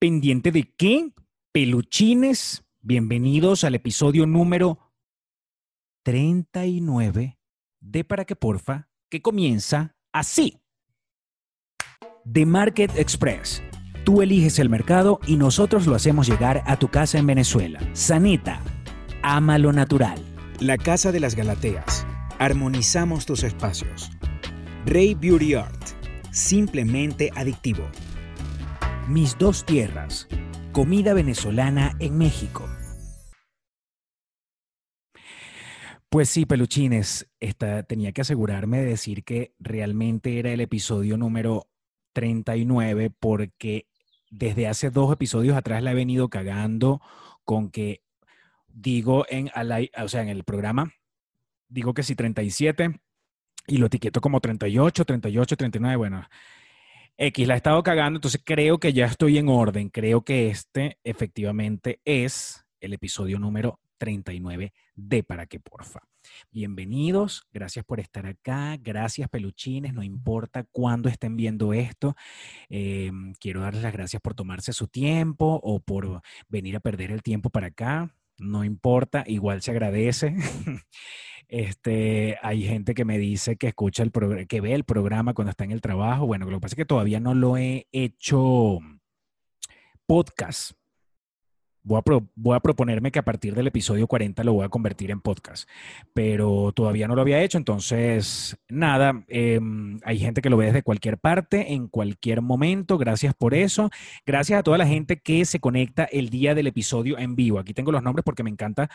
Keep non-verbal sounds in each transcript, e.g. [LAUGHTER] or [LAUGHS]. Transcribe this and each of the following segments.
¿Pendiente de qué? Peluchines, bienvenidos al episodio número 39 de Para que Porfa, que comienza así. The Market Express. Tú eliges el mercado y nosotros lo hacemos llegar a tu casa en Venezuela. Sanita, ama lo natural. La Casa de las Galateas. Armonizamos tus espacios. Rey Beauty Art. Simplemente adictivo. Mis dos tierras. Comida venezolana en México. Pues sí, peluchines, esta, tenía que asegurarme de decir que realmente era el episodio número 39 porque desde hace dos episodios atrás la he venido cagando con que digo en, o sea, en el programa, digo que sí 37 y lo etiqueto como 38, 38, 39, bueno. X la he estado cagando, entonces creo que ya estoy en orden. Creo que este efectivamente es el episodio número 39 de Para que Porfa. Bienvenidos, gracias por estar acá, gracias peluchines, no importa cuándo estén viendo esto, em, quiero darles las gracias por tomarse su tiempo o por venir a perder el tiempo para acá, no importa, igual se agradece. [LAUGHS] Este, hay gente que me dice que escucha el que ve el programa cuando está en el trabajo. Bueno, lo que pasa es que todavía no lo he hecho podcast, Voy a, proponerme que a partir del episodio 40 lo voy a convertir en podcast, pero todavía no lo había hecho, entonces nada, em, hay gente que lo ve desde cualquier parte, en cualquier momento, gracias por eso, gracias a toda la gente que se conecta el día del episodio en vivo. Aquí tengo los nombres porque me encanta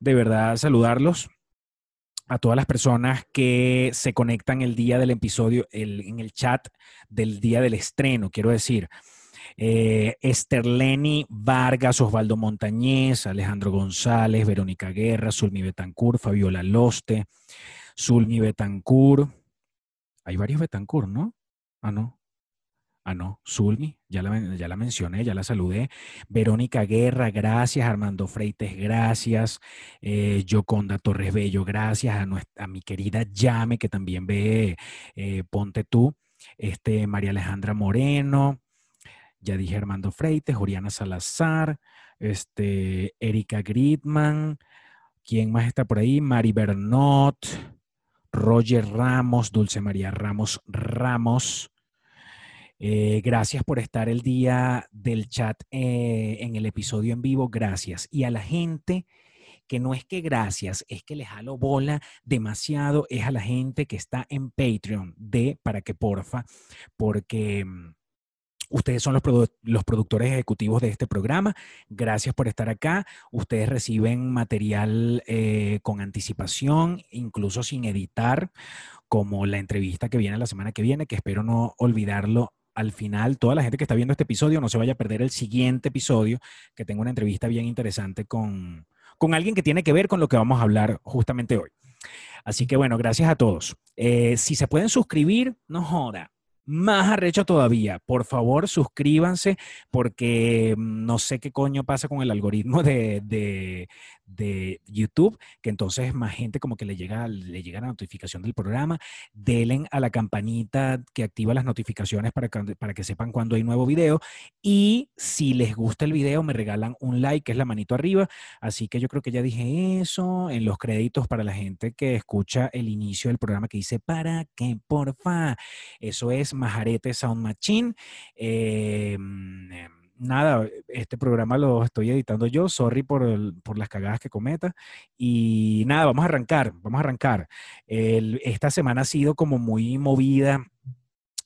de verdad saludarlos a todas las personas que se conectan el día del episodio, en el chat del día del estreno, quiero decir eh, Esterleni Vargas, Osvaldo Montañez, Alejandro González, Verónica Guerra, Zulmi Betancourt, Fabiola Loste, Zulmi Betancourt. Hay varios Betancourt, ¿no? Ah, no. Ah, no, Zulmi, ya la, ya la mencioné, ya la saludé. Verónica Guerra, gracias. Armando Freites, gracias. Eh, Yoconda Torres Bello, gracias. A, a, mi querida Llame, que también ve eh, Ponte tú. Este, María Alejandra Moreno, ya dije Armando Freites, Juliana Salazar, este, Erika Gridman, ¿quién más está por ahí? Mari Bernot, Roger Ramos, Dulce María Ramos Ramos. Eh, gracias por estar el día del chat eh, en el episodio en vivo. Gracias. Y a la gente que no es que gracias, es que les jalo bola demasiado, es a la gente que está en Patreon de para que porfa, porque mm, Ustedes son los, los, productores ejecutivos de este programa. Gracias por estar acá. Ustedes reciben material eh, con anticipación, incluso sin editar, como la entrevista que viene la semana que viene, que espero no olvidarlo al final, toda la gente que está viendo este episodio no se vaya a perder el siguiente episodio, que tengo una entrevista bien interesante con, con alguien que tiene que ver con lo que vamos a hablar justamente hoy. Así que bueno, gracias a todos. Eh, si se pueden suscribir, no joda más arrecho todavía. Por favor, suscríbanse porque mm, no sé qué coño pasa con el algoritmo de, de YouTube, que entonces más gente como que le llega, le llega la notificación del programa. Denle a la campanita que activa las notificaciones para que, para que sepan cuando hay nuevo video. Y si les gusta el video, me regalan un like, que es la manito arriba. Así que yo creo que ya dije eso en los créditos para la gente que escucha el inicio del programa que dice, ¿para qué, porfa? Eso es Majarete Sound Machine. Eh, nada, este programa lo estoy editando yo, sorry por, las cagadas que cometa. Y nada, vamos a arrancar, vamos a arrancar. esta semana ha sido como muy movida.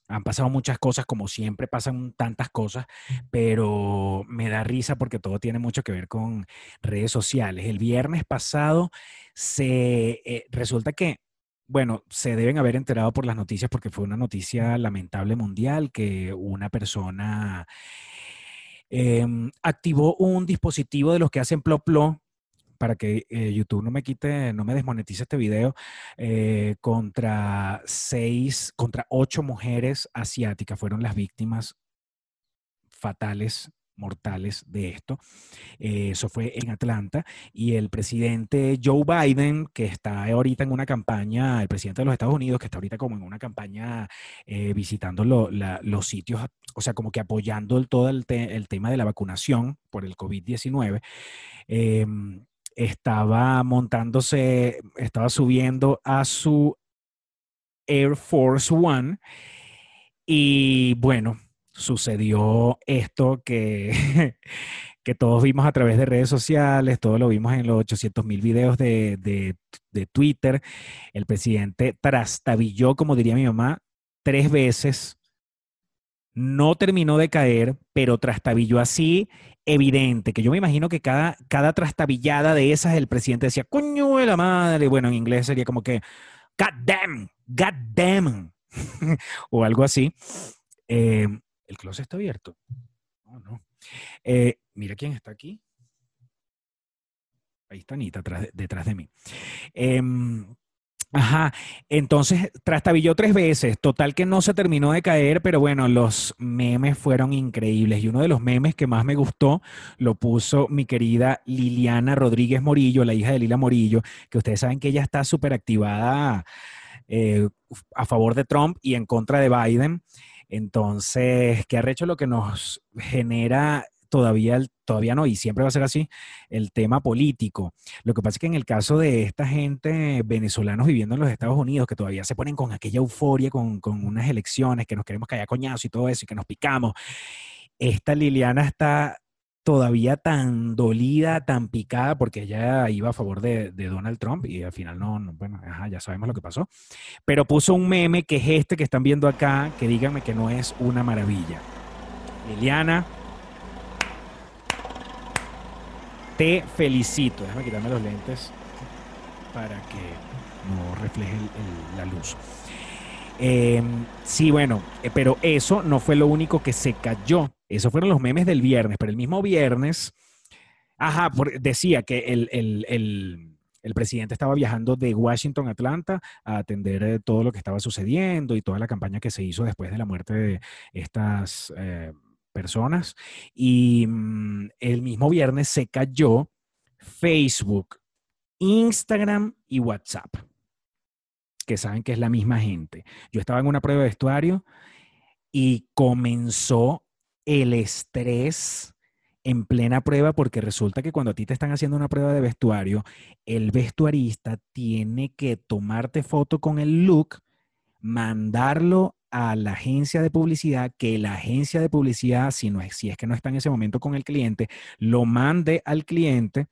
Han pasado muchas cosas, como siempre pasan tantas cosas, pero me da risa porque todo tiene mucho que ver con redes sociales. El viernes pasado se eh, resulta que bueno, se deben haber enterado por las noticias porque fue una noticia lamentable mundial que una persona Em, activó un dispositivo de los que hacen plop plop para que eh, YouTube no me quite, no me desmonetice este video, eh, contra seis, contra ocho mujeres asiáticas fueron las víctimas fatales mortales de esto. Eh, eso fue en Atlanta. Y el presidente Joe Biden, que está ahorita en una campaña, el presidente de los Estados Unidos, que está ahorita como en una campaña eh, visitando los sitios, o sea, como que apoyando todo el, tema de la vacunación por el COVID-19. Em, estaba montándose, estaba subiendo a su Air Force One y bueno, sucedió esto que, [LAUGHS] que todos vimos a través de redes sociales, todos lo vimos en los 800 mil videos de, de, Twitter. El presidente trastabilló, como diría mi mamá, tres veces. No terminó de caer, pero trastabilló así evidente, que yo me imagino que cada, cada trastabillada de esas el presidente decía, coño de la madre, bueno, en inglés sería como que, God damn, God damn, [LAUGHS] o algo así. Eh, el closet está abierto. Oh, no. Eh, mira quién está aquí. Ahí está Anita detrás de mí. Em, ajá, entonces trastabilló tres veces, total que no se terminó de caer, pero bueno, los memes fueron increíbles y uno de los memes que más me gustó lo puso mi querida Liliana Rodríguez Morillo, la hija de Lila Morillo, que ustedes saben que ella está súper activada eh, a favor de Trump y en contra de Biden. Entonces, ¿qué hecho lo que nos genera todavía, todavía no, y siempre va a ser así, el tema político. Lo que pasa es que en el caso de esta gente, venezolanos viviendo en los Estados Unidos, que todavía se ponen con aquella euforia, con, con unas elecciones, que nos queremos callar coñazo y todo eso, y que nos picamos, esta Liliana está todavía tan dolida, tan picada, porque ella iba a favor de, Donald Trump y al final no, bueno, ya sabemos lo que pasó. Pero puso un meme que es este que están viendo acá, que díganme que no es una maravilla. Liliana, te felicito. Déjame quitarme los lentes para que no refleje la luz. Em, sí, bueno, eh, pero eso no fue lo único que se cayó esos fueron los memes del viernes, pero el mismo viernes, ajá, decía que el, presidente estaba viajando de Washington a Atlanta a atender eh, todo lo que estaba sucediendo y toda la campaña que se hizo después de la muerte de estas eh, personas. Y mm, el mismo viernes se cayó Facebook, Instagram y WhatsApp, que saben que es la misma gente. Yo estaba en una prueba de vestuario y comenzó el estrés en plena prueba porque resulta que cuando a ti te están haciendo una prueba de vestuario, el vestuarista tiene que tomarte foto con el look, mandarlo a la agencia de publicidad, que la agencia de publicidad, si, no es, si es que no está en ese momento con el cliente, lo mande al cliente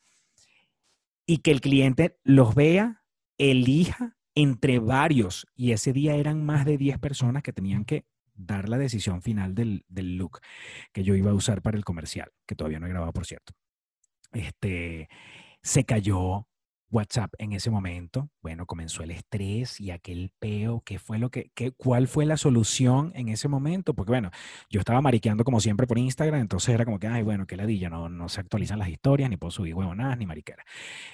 y que el cliente los vea, elija entre varios. Y ese día eran más de 10 personas que tenían que dar la decisión final del, look que yo iba a usar para el comercial, que todavía no he grabado, por cierto. Este, se cayó WhatsApp en ese momento. Bueno, comenzó el estrés y aquel peo. ¿Qué fue lo que, qué, cuál fue la solución en ese momento? Porque bueno, yo estaba mariqueando como siempre por Instagram, entonces era como que, ay, bueno, qué ladilla, no, no se actualizan las historias, ni puedo subir huevonadas, ni mariquera.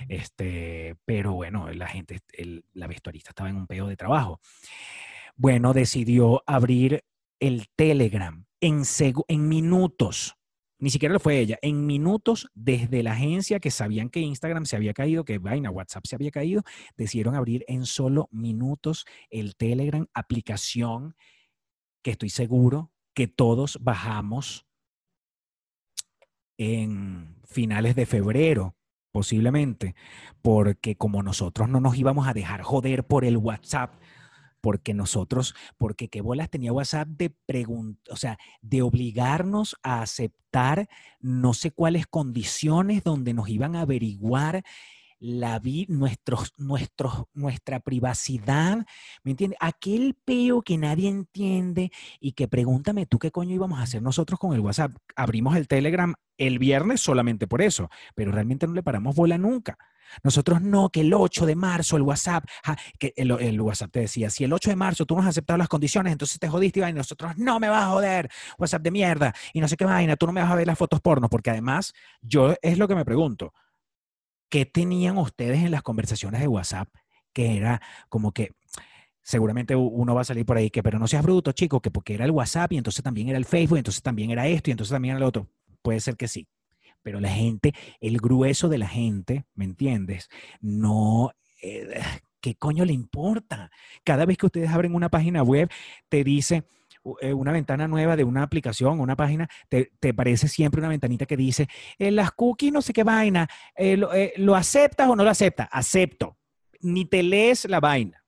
Este, pero bueno, la gente, la vestuarista estaba en un peo de trabajo. Bueno, decidió abrir el Telegram en, en minutos. Ni siquiera lo fue ella. En minutos, desde la agencia que sabían que Instagram se había caído, que vaina, WhatsApp se había caído, decidieron abrir en solo minutos el Telegram, aplicación que estoy seguro que todos bajamos en finales de febrero, posiblemente, porque como nosotros no nos íbamos a dejar joder por el WhatsApp, porque nosotros, porque qué bolas tenía WhatsApp de preguntar, o sea, de obligarnos a aceptar no sé cuáles condiciones donde nos iban a averiguar la vida, nuestros, nuestros, nuestra privacidad, ¿me entiendes? Aquel peo que nadie entiende y que pregúntame tú qué coño íbamos a hacer nosotros con el WhatsApp. Abrimos el Telegram el viernes solamente por eso, pero realmente no le paramos bola nunca. Nosotros no, que el 8 de marzo el WhatsApp, que el, WhatsApp te decía, si el 8 de marzo tú no has aceptado las condiciones, entonces te jodiste y nosotros no me vas a joder, WhatsApp de mierda, y no sé qué vaina, tú no me vas a ver las fotos porno, porque además yo es lo que me pregunto, ¿qué tenían ustedes en las conversaciones de WhatsApp que era como que seguramente uno va a salir por ahí que, pero no seas bruto, chico, que porque era el WhatsApp y entonces también era el Facebook, y entonces también era esto y entonces también era el otro. puede ser que sí. Pero la gente, el grueso de la gente, ¿me entiendes? No, eh, ¿qué coño le importa? Cada vez que ustedes abren una página web, te dice eh, una ventana nueva de una aplicación, una página, te, te parece siempre una ventanita que dice, eh, las cookies, no sé qué vaina, lo, ¿lo aceptas o no lo aceptas? Acepto. Ni te lees la vaina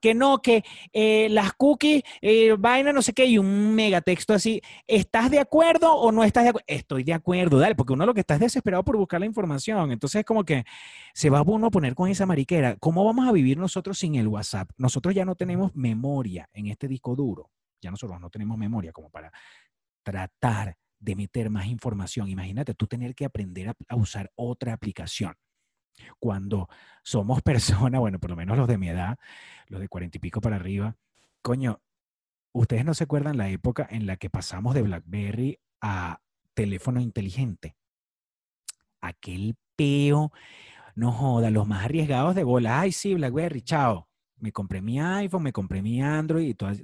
que no, que eh, las cookies, eh, vaina, no sé qué, y un megatexto así. ¿Estás de acuerdo o no estás de acuerdo? Estoy de acuerdo, dale, porque uno lo que está es desesperado por buscar la información. Entonces es como que se va uno a poner con esa mariquera. ¿Cómo vamos a vivir nosotros sin el WhatsApp? Nosotros ya no tenemos memoria en este disco duro. Ya nosotros no tenemos memoria como para tratar de meter más información. Imagínate tú tener que aprender a usar otra aplicación cuando somos [LAUGHS] personas, bueno, por lo menos los de mi edad, los de cuarenta y pico para arriba, coño, ustedes no se acuerdan la época en la que pasamos de BlackBerry a teléfono inteligente. Aquel peo, no joda, los más arriesgados de bola, ay sí, BlackBerry, chao. Me compré mi iPhone, me compré mi Android y todas,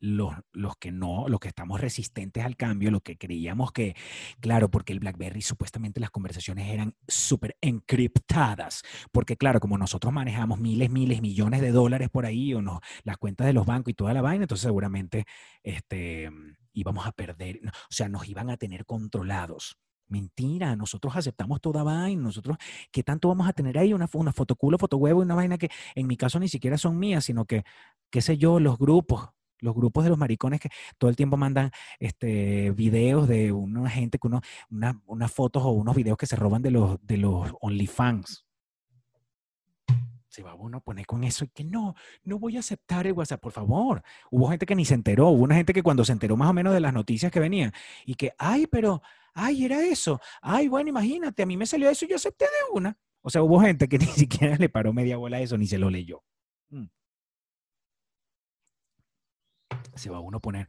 los, los, que no, los que estamos resistentes al cambio, los que creíamos que, claro, porque el BlackBerry supuestamente las conversaciones eran súper encriptadas, porque claro, como nosotros manejamos miles, miles, millones de dólares por ahí, o no, las cuentas de los bancos y toda la vaina, entonces seguramente este, íbamos a perder, o sea, nos iban a tener controlados. Mentira, nosotros aceptamos toda vaina, nosotros, ¿qué tanto vamos a tener ahí? Una, una fotoculo, fotohuevo y una vaina que en mi caso ni siquiera son mías, sino que, qué sé yo, los grupos, los grupos de los maricones que todo el tiempo mandan este, videos de una gente con una, unas fotos o unos videos que se roban de los, de los OnlyFans. Se va uno a poner con eso y que no, no voy a aceptar el WhatsApp, por favor. Hubo gente que ni se enteró, hubo una gente que cuando se enteró más o menos de las noticias que venían y que, ay, pero, ay, era eso. Ay, bueno, imagínate, a mí me salió eso y yo acepté de una. O sea, hubo gente que [LAUGHS] ni siquiera le paró media bola a eso ni se lo leyó. Mm se va uno a poner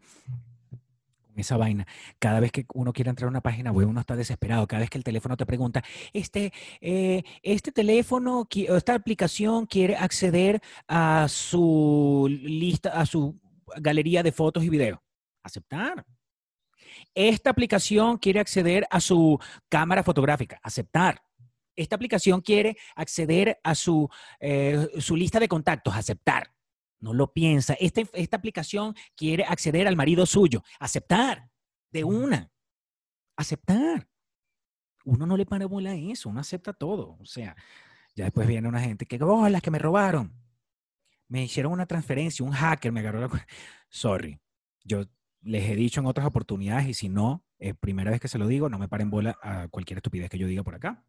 esa vaina. Cada vez que uno quiere entrar a una página web, uno está desesperado. Cada vez que el teléfono te pregunta, este, eh, este teléfono, esta aplicación quiere acceder a su lista, a su galería de fotos y videos. Aceptar. Esta aplicación quiere acceder a su cámara fotográfica. Aceptar. Esta aplicación quiere acceder a su, eh, su lista de contactos. Aceptar. No lo piensa. Este, esta aplicación quiere acceder al marido suyo. Aceptar. De una. Aceptar. Uno no le para bola a eso. Uno acepta todo. O sea, ya después viene una gente que, oh, las que me robaron. Me hicieron una transferencia, un hacker me agarró la... [LAUGHS] Sorry. Yo les he dicho en otras oportunidades y si no, es primera vez que se lo digo, no me paren bola a cualquier estupidez que yo diga por acá.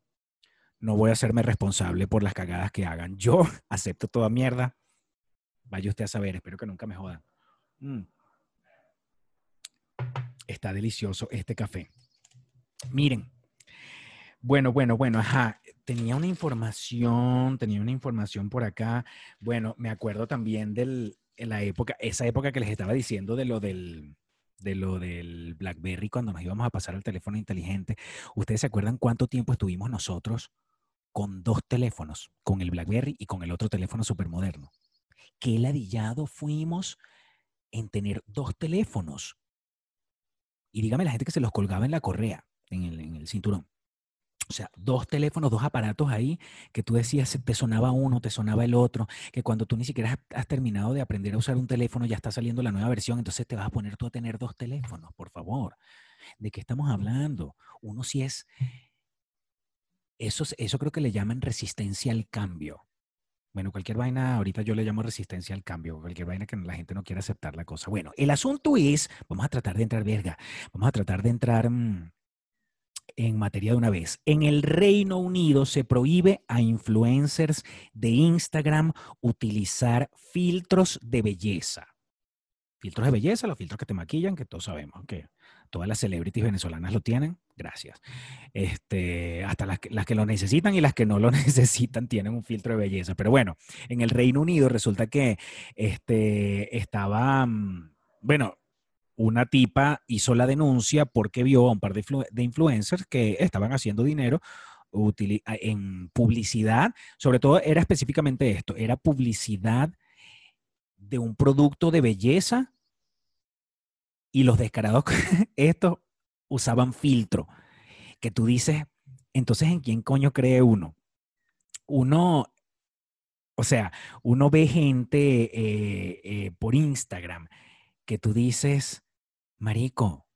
No voy a hacerme responsable por las cagadas que hagan. Yo [LAUGHS] acepto toda mierda Vaya usted a saber, espero que nunca me jodan. Mm. Está delicioso este café. Miren. Bueno, bueno, bueno, ajá. Tenía una información, tenía una información por acá. Bueno, me acuerdo también de la época, esa época que les estaba diciendo de lo del, de lo del BlackBerry cuando nos íbamos a pasar al teléfono inteligente. ¿Ustedes se acuerdan cuánto tiempo estuvimos nosotros con dos teléfonos, con el BlackBerry y con el otro teléfono supermoderno? Qué ladillado fuimos en tener dos teléfonos. Y dígame la gente que se los colgaba en la correa, en el, cinturón. O sea, dos teléfonos, dos aparatos ahí que tú decías, te sonaba uno, te sonaba el otro, que cuando tú ni siquiera has, terminado de aprender a usar un teléfono, ya está saliendo la nueva versión, entonces te vas a poner tú a tener dos teléfonos, por favor. ¿De qué estamos hablando? Uno sí es, eso, eso creo que le llaman resistencia al cambio. Bueno, cualquier vaina, ahorita yo le llamo resistencia al cambio, cualquier vaina que la gente no quiera aceptar la cosa. Bueno, el asunto es, vamos a tratar de entrar, verga, vamos a tratar de entrar mm, en materia de una vez. En el Reino Unido se prohíbe a influencers de Instagram utilizar filtros de belleza. Filtros de belleza, los filtros que te maquillan, que todos sabemos que todas las celebrities venezolanas lo tienen, gracias. Este, hasta las las que lo necesitan y las que no lo [LAUGHS] necesitan tienen un filtro de belleza. Pero bueno, en el Reino Unido resulta que este, estaba, mm, bueno, una tipa hizo la denuncia porque vio a un par de, de influencers que estaban haciendo dinero en publicidad, sobre todo era específicamente esto, era publicidad de un producto de belleza y los descarados, [LAUGHS] estos usaban filtro, que tú dices, entonces, ¿en quién coño cree uno? Uno, o sea, uno ve gente eh, eh, por Instagram que tú dices, Marico,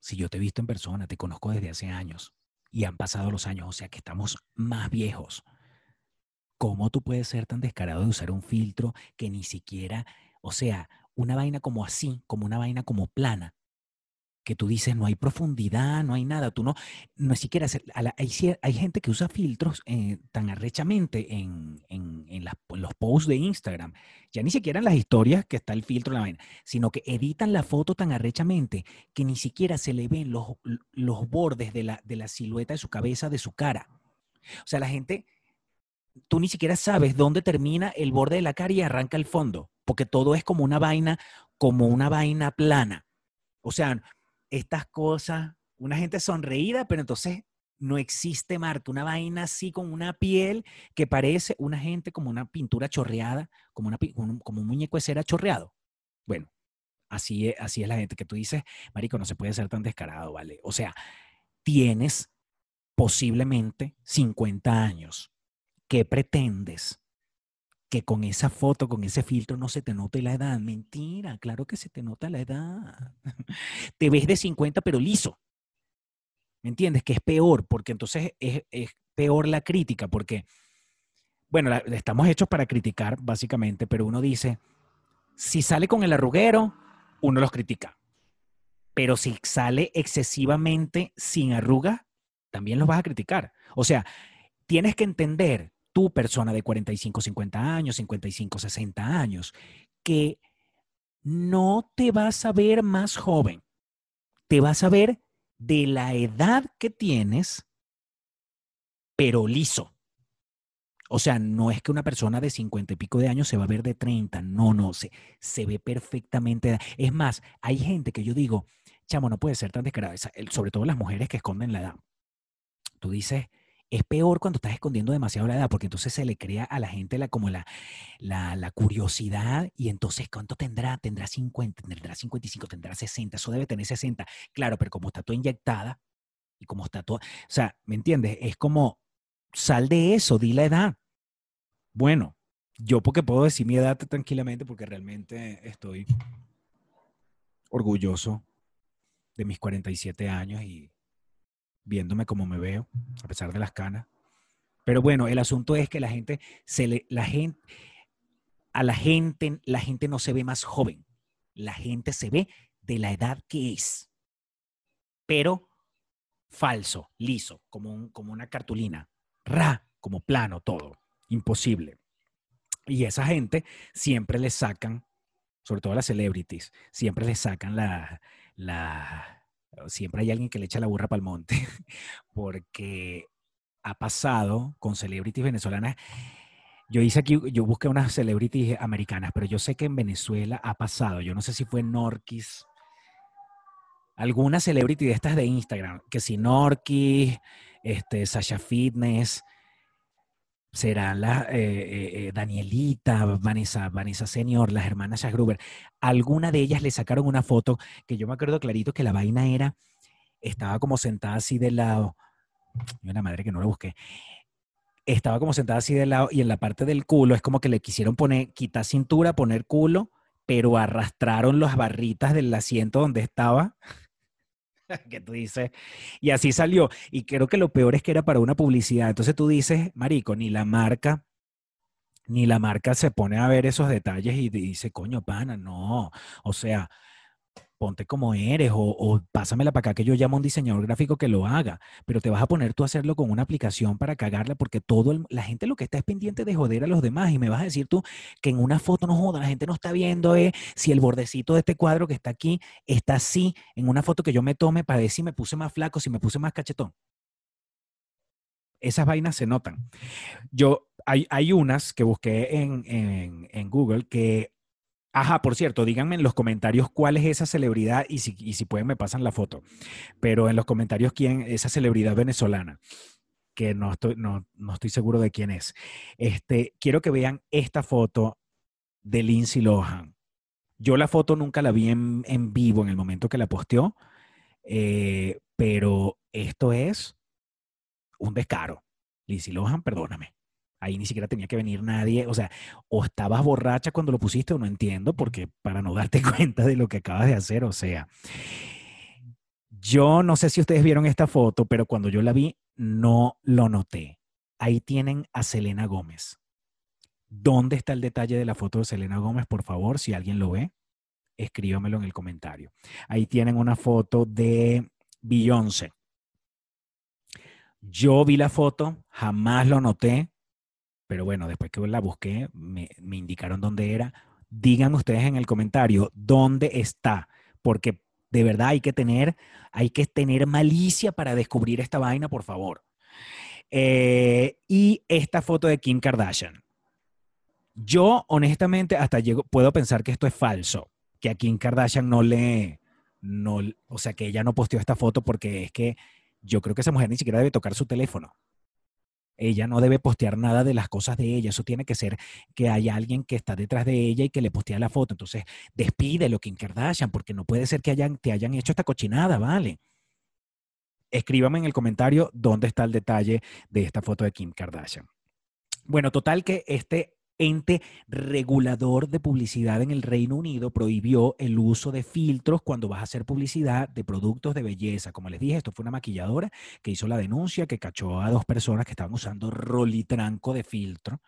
si yo te he visto en persona, te conozco desde hace años y han pasado los años, o sea que estamos más viejos. ¿Cómo tú puedes ser tan descarado de usar un filtro que ni siquiera, o sea, una vaina como así, como una vaina como plana, que tú dices, no hay profundidad, no hay nada, tú no, no siquiera, hay, hay, gente que usa filtros eh, tan arrechamente en, en, en, los posts de Instagram, ya ni siquiera en las historias que está el filtro en la vaina, sino que editan la foto tan arrechamente que ni siquiera se le ven los, los bordes de la, de la silueta de su cabeza, de su cara. O sea, la gente, tú ni siquiera sabes dónde termina el borde de la cara y arranca el fondo, porque todo es como una vaina, como una vaina plana. O sea, estas cosas, una gente sonreída, pero entonces no existe Marte, una vaina así con una piel que parece una gente como una pintura chorreada, como, una, como un muñeco de cera chorreado. Bueno, así es, así es la gente que tú dices, Marico, no se puede ser tan descarado, ¿vale? O sea, tienes posiblemente 50 años. ¿Qué pretendes? Que con esa foto, con ese filtro no se te note la edad. Mentira, claro que se te nota la edad. [LAUGHS] Te ves de 50 pero liso. ¿Me entiendes? Que es peor, porque entonces es, peor la crítica, porque, bueno, estamos hechos para criticar, básicamente, pero uno dice, si sale con el arruguero, uno los critica. Pero si sale excesivamente sin arruga, también los vas a criticar. O sea, tienes que entender tú, persona de 45, 50 años, 55, 60 años, que no te vas a ver más joven, te vas a ver de la edad que tienes, pero liso. O sea, no es que una persona de 50 y pico de años se va a ver de 30, no, no, se, se ve perfectamente. Es más, hay gente que yo digo, chamo, no puede ser tan descarada, sobre todo las mujeres que esconden la edad. Tú dices, es peor cuando estás escondiendo demasiado la edad, porque entonces se le crea a la gente la, como la, la, curiosidad y entonces ¿cuánto tendrá? Tendrá 50, tendrá 55, tendrá 60, eso debe tener 60. Claro, pero como está toda inyectada y como está todo, o sea, ¿me entiendes? Es como, sal de eso, di la edad. Bueno, yo porque puedo decir mi edad tranquilamente porque realmente estoy orgulloso de mis 47 años y viéndome como me veo, a pesar de las canas. Pero bueno, el asunto es que la gente, se le, la gente, a la gente, la gente no se ve más joven. La gente se ve de la edad que es. Pero falso, liso, como, un, como una cartulina. Ra, como plano todo. Imposible. Y esa gente siempre le sacan, sobre todo las celebrities, siempre le sacan la, la, siempre hay alguien que le echa la burra para el monte, [LAUGHS] porque ha pasado con celebrities venezolanas. Yo hice aquí, yo busqué unas celebrities americanas, pero yo sé que en Venezuela ha pasado. Yo no sé si fue Norquis, alguna celebrity de estas de Instagram, que si Norquis, este, Sasha Fitness, será la eh, eh, eh, Danielita, Vanessa, Vanessa Senior, las hermanas Gruber. Alguna de ellas le sacaron una foto que yo me acuerdo clarito que la vaina era, estaba como sentada así de lado. [TSK] Y una madre que no la busqué. Estaba como sentada así de lado y en la parte del culo es como que le quisieron poner, quitar cintura, poner culo, pero arrastraron las barritas del asiento donde estaba [LAUGHS] que tú dices, y así salió. Y creo que lo peor es que era para una publicidad. Entonces tú dices, Marico, ni la marca, ni la marca se pone a ver esos detalles y dice, coño, pana, no. O sea, ponte como eres o, pásamela para acá que yo llamo a un diseñador gráfico que lo haga, pero te vas a poner tú a hacerlo con una aplicación para cagarla porque todo la gente lo que está es pendiente de joder a los demás y me vas a decir tú que en una foto no joda, la gente no está viendo eh, si el bordecito de este cuadro que está aquí está así en una foto que yo me tome para ver si me puse más flaco, si me puse más cachetón. Esas vainas se notan. Yo, hay, hay unas que busqué en, en Google que Ajá, por cierto, díganme en los comentarios cuál es esa celebridad y si, pueden me pasan la foto. Pero en los comentarios quién esa celebridad venezolana, que no estoy, no, no estoy seguro de quién es. Este, quiero que vean esta foto de Lindsay Lohan. Yo la foto nunca la vi en, en vivo en el momento que la posteó. Eh, pero esto es un descaro. Lizzie Lohan, perdóname. Ahí ni siquiera tenía que venir nadie. O sea, o estabas borracha cuando lo pusiste o no entiendo, porque para no darte [LAUGHS] cuenta de lo que acabas de hacer, o sea, yo no sé si ustedes vieron esta foto, pero cuando yo la vi, no lo noté. Ahí tienen a Selena Gómez. ¿Dónde está el detalle de la foto de Selena Gómez? Por favor, si alguien lo ve, escríbamelo en el comentario. Ahí tienen una foto de Beyoncé. Yo vi la foto, jamás lo noté, pero bueno, después que la busqué, me, indicaron dónde era. Digan ustedes en el comentario dónde está, porque de verdad hay que tener, hay que tener malicia para descubrir esta vaina, por favor. Eh, y esta foto de Kim Kardashian. Yo, honestamente, hasta llego, puedo pensar que esto es falso, que a Kim Kardashian no le, no, o sea, que ella no posteó esta foto porque es que yo creo que esa mujer ni siquiera debe tocar su teléfono. Ella no debe postear nada de las cosas de ella. Eso tiene que ser que haya alguien que está detrás de ella y que le postea la foto. Entonces, despídelo, Kim Kardashian, porque no puede ser que te hayan hecho esta cochinada, ¿vale? Escríbame en el comentario dónde está el detalle de esta foto de Kim Kardashian. Bueno, total que este ente regulador de publicidad en el Reino Unido prohibió el uso de filtros cuando vas a hacer publicidad de productos de belleza. Como les dije, esto fue una maquilladora que hizo la denuncia, que cachó a dos personas que estaban usando rolitranco de filtro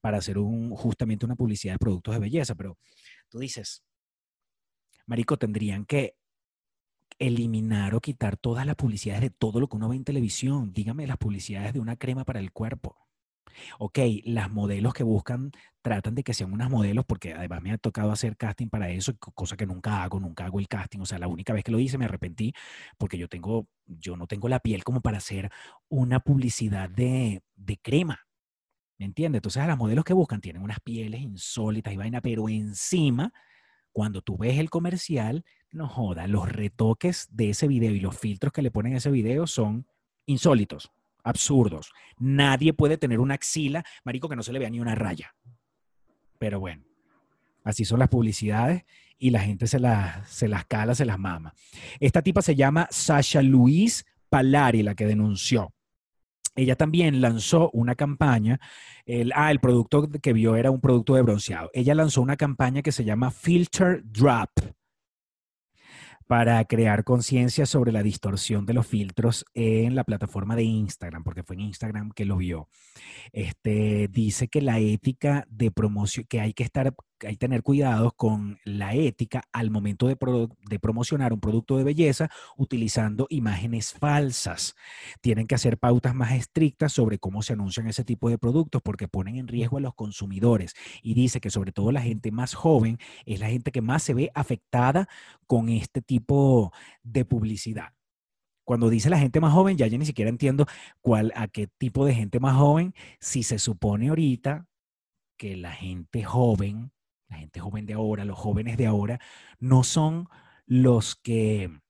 para hacer un, justamente una publicidad de productos de belleza. Pero tú dices, Marico, tendrían que eliminar o quitar todas las publicidades de todo lo que uno ve en televisión. Dígame las publicidades de una crema para el cuerpo ok, las modelos que buscan tratan de que sean unas modelos, porque además me ha tocado hacer casting para eso, cosa que nunca hago, nunca hago el casting. O sea, la única vez que lo hice me arrepentí porque yo tengo, yo no tengo la piel como para hacer una publicidad de, de crema. ¿Me entiendes? Entonces, a las modelos que buscan tienen unas pieles insólitas y vaina, pero encima, cuando tú ves el comercial, no joda, los retoques de ese video y los filtros que le ponen a ese video son insólitos absurdos. Nadie puede tener una axila, marico, que no se le vea ni una raya. Pero bueno, así son las publicidades y la gente se las, se las cala, se las mama. Esta tipa se llama Sasha Luis Palari, la que denunció. Ella también lanzó una campaña, ah, el producto que vio era un producto de bronceado. Ella lanzó una campaña que se llama Filter Drop para crear conciencia sobre la distorsión de los filtros en la plataforma de Instagram, porque fue en Instagram que lo vio. Este, dice que la ética de promoción, que hay que estar hay que tener cuidado con la ética al momento de, promocionar un producto de belleza utilizando imágenes falsas. Tienen que hacer pautas más estrictas sobre cómo se anuncian ese tipo de productos porque ponen en riesgo a los consumidores. Y dice que sobre todo la gente más joven es la gente que más se ve afectada con este tipo de publicidad cuando dice la gente más joven, ya yo ni siquiera entiendo cuál, a qué tipo de gente más joven, si se supone ahorita que la gente joven la gente joven de ahora, los jóvenes de ahora, no son los que,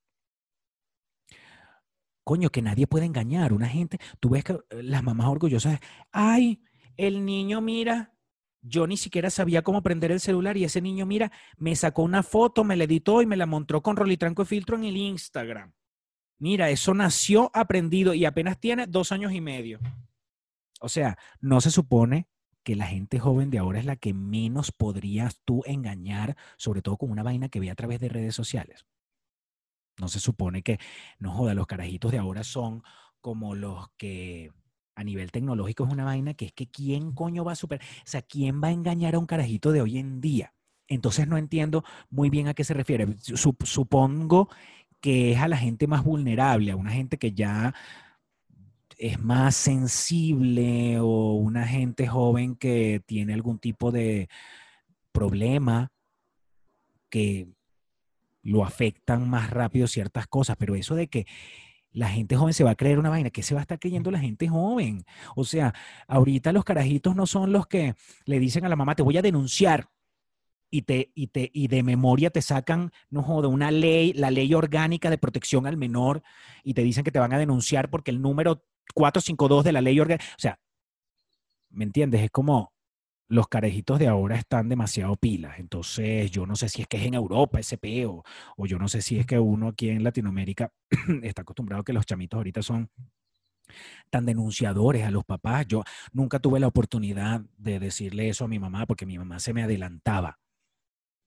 coño, que nadie puede engañar. Una gente, tú ves que eh, las mamás orgullosas, ay, el niño mira, yo ni siquiera sabía cómo prender el celular y ese niño, mira, me sacó una foto, me la editó y me la mostró con rolitranco de filtro en el Instagram. Mira, eso nació aprendido y apenas tiene dos años y medio. O sea, no se supone que la gente joven de ahora es la que menos podrías tú engañar, sobre todo con una vaina que ve a través de redes sociales. No se supone que, no joda, los carajitos de ahora son como los que a nivel tecnológico es una vaina que es que quién coño va a super, o sea, quién va a engañar a un carajito de hoy en día. Entonces no entiendo muy bien a qué se refiere. Supongo que es a la gente más vulnerable, a una gente que ya es más sensible o una gente joven que tiene algún tipo de problema que lo afectan más rápido ciertas cosas, pero eso de que la gente joven se va a creer una vaina, ¿qué se va a estar creyendo la gente joven? O sea, ahorita los carajitos no son los que le dicen a la mamá, te voy a denunciar. Y, te, y, te, y de memoria te sacan, no joda, una ley, la ley orgánica de protección al menor, y te dicen que te van a denunciar porque el número 452 de la ley orgánica. O sea, ¿me entiendes? Es como, los carejitos de ahora están demasiado pilas. Entonces, yo no sé si es que es en Europa ese peo, o yo no sé si es que uno aquí en Latinoamérica [CLEARS THROAT] está acostumbrado a que los chamitos ahorita son tan denunciadores a los papás. Yo nunca tuve la oportunidad de decirle eso a mi mamá porque mi mamá se me adelantaba.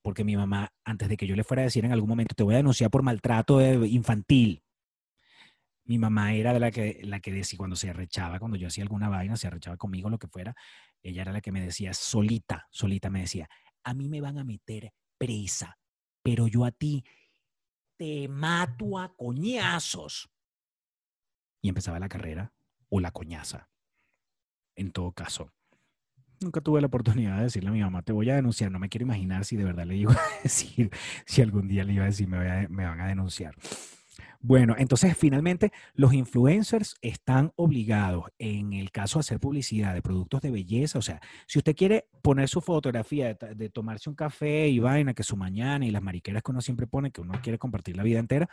Porque mi mamá, antes de que yo le fuera a decir en algún momento, te voy a denunciar por maltrato infantil, mi mamá era de la que, la que decía, cuando se arrechaba, cuando yo hacía alguna vaina, se arrechaba conmigo, lo que fuera, ella era la que me decía, solita, solita me decía, a mí me van a meter presa, pero yo a ti te mato a coñazos. Y empezaba la carrera o la coñaza. En todo caso, nunca tuve la oportunidad de decirle a mi mamá, te voy a denunciar. No me quiero imaginar si de verdad le a [LAUGHS] decir, si algún día le iba a decir, me, me van a denunciar. Bueno, entonces finalmente los influencers están obligados, en el caso de hacer publicidad de productos de belleza, o sea, si usted quiere poner su fotografía de, tomarse un café y vaina, que su mañana y las mariqueras que uno siempre pone, que uno quiere compartir la vida entera,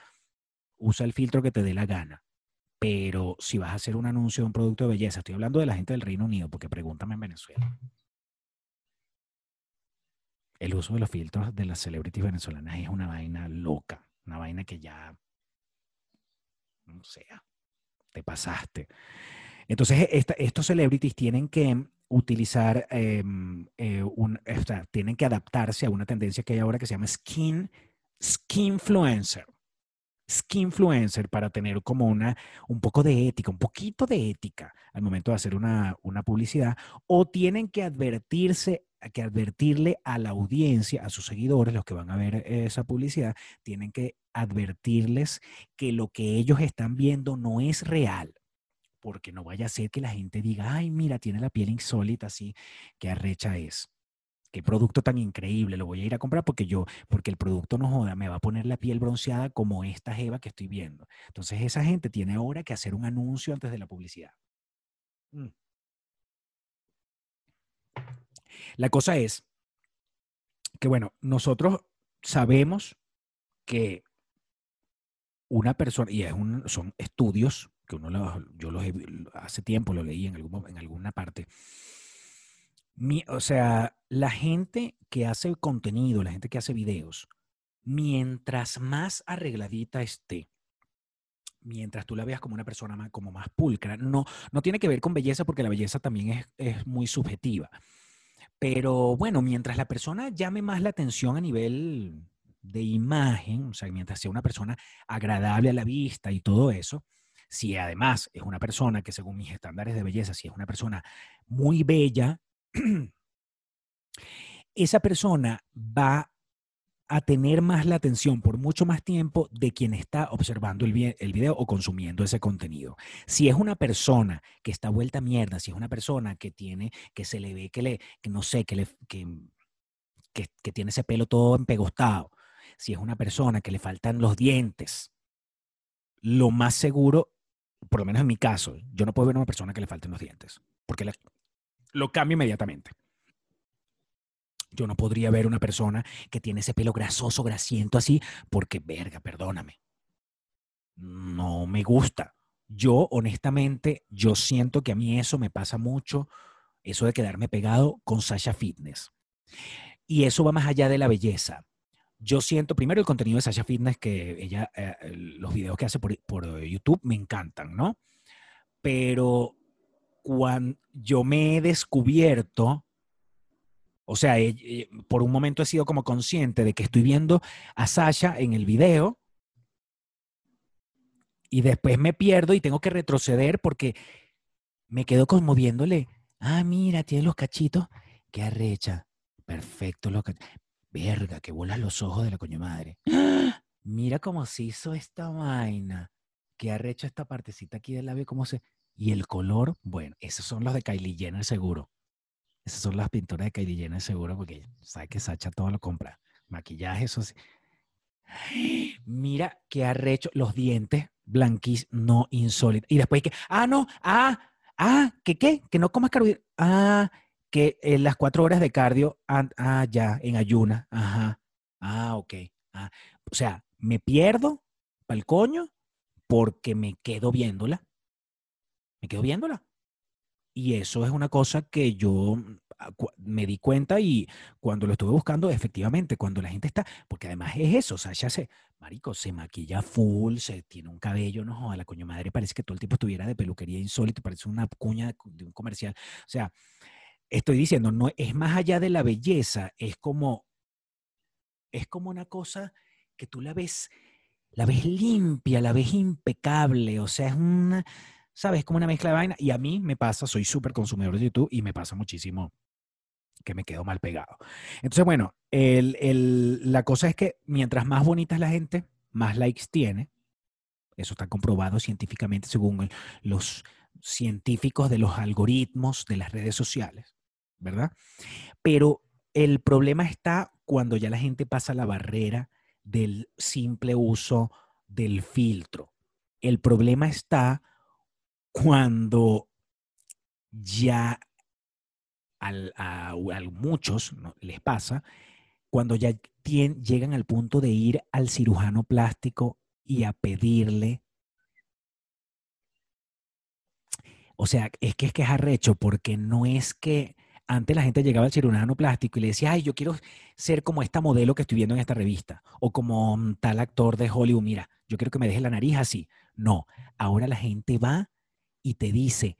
usa el filtro que te dé la gana. Pero si vas a hacer un anuncio de un producto de belleza, estoy hablando de la gente del Reino Unido, porque pregúntame en Venezuela. El uso de los filtros de las celebrities venezolanas es una vaina loca, una vaina que ya o sea, te pasaste. Entonces, estos celebrities tienen que utilizar, em, eh, un, tienen que adaptarse a una tendencia que hay ahora que se llama skin, skinfluencer. Skinfluencer para tener como una, un poco de ética, un poquito de ética al momento de hacer una, una publicidad, o tienen que advertirse que advertirle a la audiencia, a sus seguidores, los que van a ver esa publicidad, tienen que advertirles que lo que ellos están viendo no es real, porque no vaya a ser que la gente diga, ay, mira, tiene la piel insólita, así, qué arrecha es. Qué producto tan increíble, lo voy a ir a comprar porque yo, porque el producto no joda, me va a poner la piel bronceada como esta jeva que estoy viendo. Entonces esa gente tiene ahora que hacer un anuncio antes de la publicidad. Mm. La cosa es que, bueno, nosotros sabemos que una persona, y es un, son estudios que uno los, yo los hace tiempo lo leí en, algún, en alguna parte. O sea, la gente que hace contenido, la gente que hace videos, mientras más arregladita esté, mientras tú la veas como una persona más, como más pulcra, no, no tiene que ver con belleza porque la belleza también es, es muy subjetiva. Pero bueno, mientras la persona llame más la atención a nivel de imagen, o sea, mientras sea una persona agradable a la vista y todo eso, si además es una persona que según mis estándares de belleza, si es una persona muy bella, [CLEARS THROAT] esa persona va a tener más la atención por mucho más tiempo de quien está observando el, video o consumiendo ese contenido. Si es una persona que está vuelta a mierda, si es una persona que tiene, que se le ve que le, que no sé, que le, que, que tiene ese pelo todo empegostado, si es una persona que le faltan los dientes, lo más seguro, por lo menos en mi caso, yo no puedo ver a una persona que le falten los dientes, porque lo cambio inmediatamente. Yo no podría ver una persona que tiene ese pelo grasoso, grasiento así, porque, verga, perdóname. No me gusta. Yo, honestamente, yo siento que a mí eso me pasa mucho, eso de quedarme pegado con Sasha Fitness. Y eso va más allá de la belleza yo siento, primero el contenido de Sasha Fitness, que ella, eh, los videos que hace por, YouTube me encantan, ¿no? Pero cuando yo me he descubierto, o sea, eh, eh, por un momento he sido como consciente de que estoy viendo a Sasha en el video y después me pierdo y tengo que retroceder porque me quedo como viéndole, ah, mira, tiene los cachitos, qué arrecha, perfecto los cachitos verga, que bolas los ojos de la coño madre. [GASPS] Mira cómo se hizo esta vaina. Que arrecha esta partecita aquí del labio, cómo se. Y el color, bueno, esos son los de Kylie Jenner seguro. Esas son las pinturas de Kylie Jenner seguro, porque sabe que Sacha todo lo compra. Maquillaje, eso sí. [GASPS] Mira qué arrecho los dientes blanquís, no insólitos. Y después que, ah, no, ah, ah, que qué, que no comas carbohidratos. Ah, que en las cuatro horas de cardio, ah, ah, ya, en ayuna, ajá, ah, ok. Ah. O sea, me pierdo pa'l coño porque me quedo viéndola. Me quedo viéndola. Y eso es una cosa que yo me di cuenta y cuando lo estuve buscando, efectivamente, cuando la gente está, porque además es eso, o sea, ya se, marico, se maquilla full, se tiene un cabello, no a la coño madre, parece que todo el tipo estuviera de peluquería insólito, parece una cuña de un comercial. O sea, estoy diciendo, no es más allá de la belleza, es como, es como una cosa que tú la ves, la ves limpia, la ves impecable, o sea, es una, ¿sabes? Como una mezcla de vaina. Y a mí me pasa, soy súper consumidor de YouTube y me pasa muchísimo que me quedo mal pegado. Entonces, bueno, la cosa es que mientras más bonita es la gente, más likes tiene. Eso está comprobado científicamente según los científicos de los algoritmos de las redes sociales, ¿verdad? Pero el problema está cuando ya la gente pasa la barrera del simple uso del filtro. El problema está cuando ya a, muchos les pasa, cuando ya llegan al punto de ir al cirujano plástico y a pedirle O sea, es que es que es arrecho porque no es que antes la gente llegaba al cirujano plástico y le decía, ay, yo quiero ser como esta modelo que estoy viendo en esta revista o como mm, tal actor de Hollywood, mira, yo quiero que me deje la nariz así. No, ahora la gente va y te dice,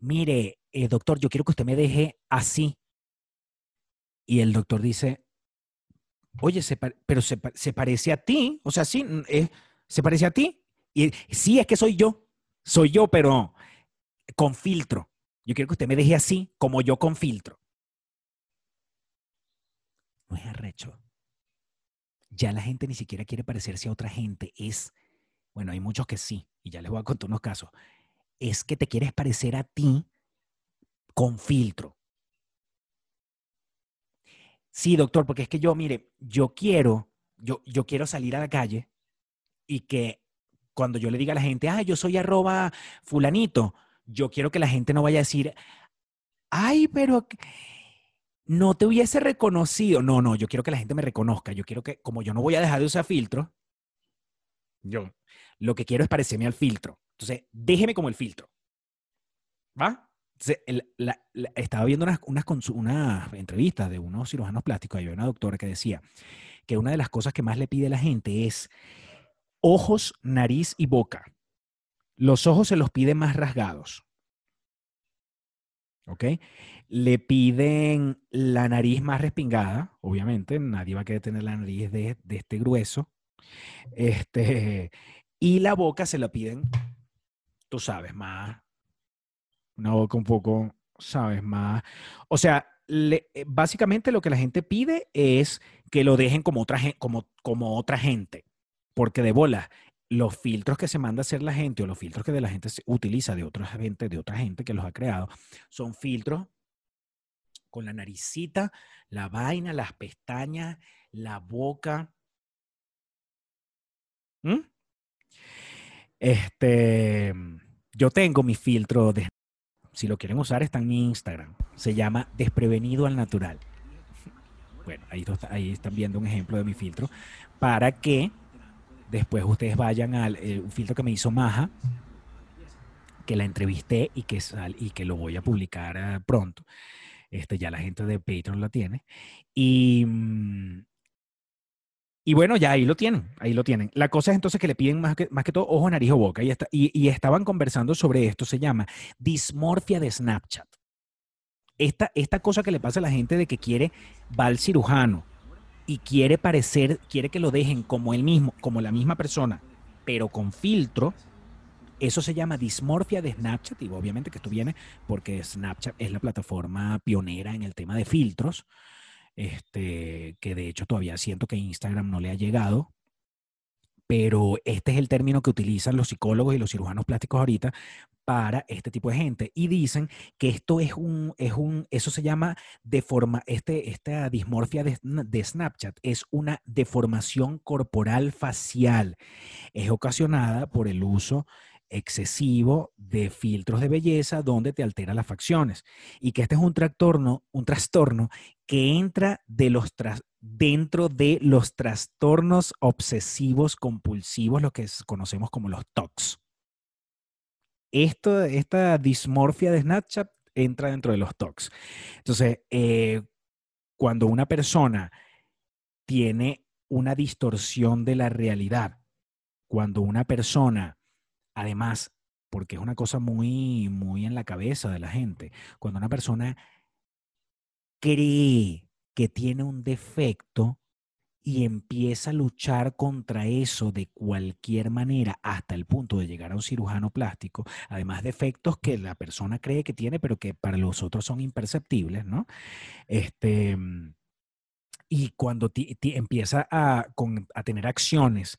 mire, eh, doctor, yo quiero que usted me deje así. Y el doctor dice, oye, pero se, parece a ti, o sea, sí, eh, se parece a ti. Y sí, es que soy yo, soy yo, pero con filtro. Yo quiero que usted me deje así, como yo con filtro. No es arrecho. Ya la gente ni siquiera quiere parecerse a otra gente. Es, bueno, hay muchos que sí, y ya les voy a contar unos casos es que te quieres parecer a ti con filtro. Sí, doctor, porque es que yo, mire, yo quiero, yo, yo quiero salir a la calle y que cuando yo le diga a la gente, ah, yo soy arroba fulanito, yo quiero que la gente no vaya a decir, ay, pero no te hubiese reconocido. No, no, yo quiero que la gente me reconozca. Yo quiero que, como yo no voy a dejar de usar filtro, yo lo que quiero es parecerme al filtro. Entonces, déjeme como el filtro. ¿Va? estaba viendo unas, unas, entrevistas de unos cirujanos plásticos. Había una doctora que decía que una de las cosas que más le pide la gente es ojos, nariz y boca. Los ojos se los pide más rasgados. ¿Ok? Le piden la nariz más respingada, obviamente, nadie va a querer tener la nariz de, de este grueso. Este, y la boca se la piden tú sabes, más, una boca un poco, sabes, más. O sea, eh, básicamente lo que la gente pide es que lo dejen como otra, como, como otra gente, porque de bola, los filtros que se manda a hacer la gente o los filtros que de la gente se utiliza de otra gente, de otra gente que los ha creado, son filtros con la naricita, la vaina, las pestañas, la boca. ¿Mm? Este, yo tengo mi filtro de, si lo quieren usar está en mi Instagram. Se llama Desprevenido al Natural. Bueno, ahí, ahí están viendo un ejemplo de mi filtro para que después ustedes vayan al eh, filtro que me hizo Maja, que la entrevisté y que, sal, y que lo voy a publicar eh, pronto. Este, ya la gente de Patreon la tiene. Y, mm, y bueno, ya ahí lo tienen, ahí lo tienen. La cosa es entonces que le piden más que, más que todo ojo, nariz o boca. Y, está, y, estaban conversando sobre esto, se llama dismorfia de Snapchat. Esta, esta cosa que le pasa a la gente de que quiere, va al cirujano y quiere parecer, quiere que lo dejen como él mismo, como la misma persona, pero con filtro, eso se llama dismorfia de Snapchat y obviamente que esto viene porque Snapchat es la plataforma pionera en el tema de filtros este, que de hecho todavía siento que Instagram no le ha llegado, pero este es el término que utilizan los psicólogos y los cirujanos plásticos ahorita para este tipo de gente. Y dicen que esto es un es un eso se llama deforma este esta dismorfia de, de Snapchat es una deformación corporal facial. Es ocasionada por el uso excesivo de filtros de belleza donde te altera las facciones y que este es un trastorno, un trastorno que entra dentro de los trastornos obsesivos compulsivos, lo que conocemos como los TOCs. Esta dismorfia de Snapchat entra dentro de los TOCs. Entonces, eh, cuando una persona tiene una distorsión de la realidad, cuando una persona, además, porque es una cosa muy, muy en la cabeza de la gente, cuando una persona cree que tiene un defecto y empieza a luchar contra eso de cualquier manera hasta el punto de llegar a un cirujano plástico, además de efectos que la persona cree que tiene, pero que para los otros son imperceptibles, ¿no? Este, y cuando empieza a tener acciones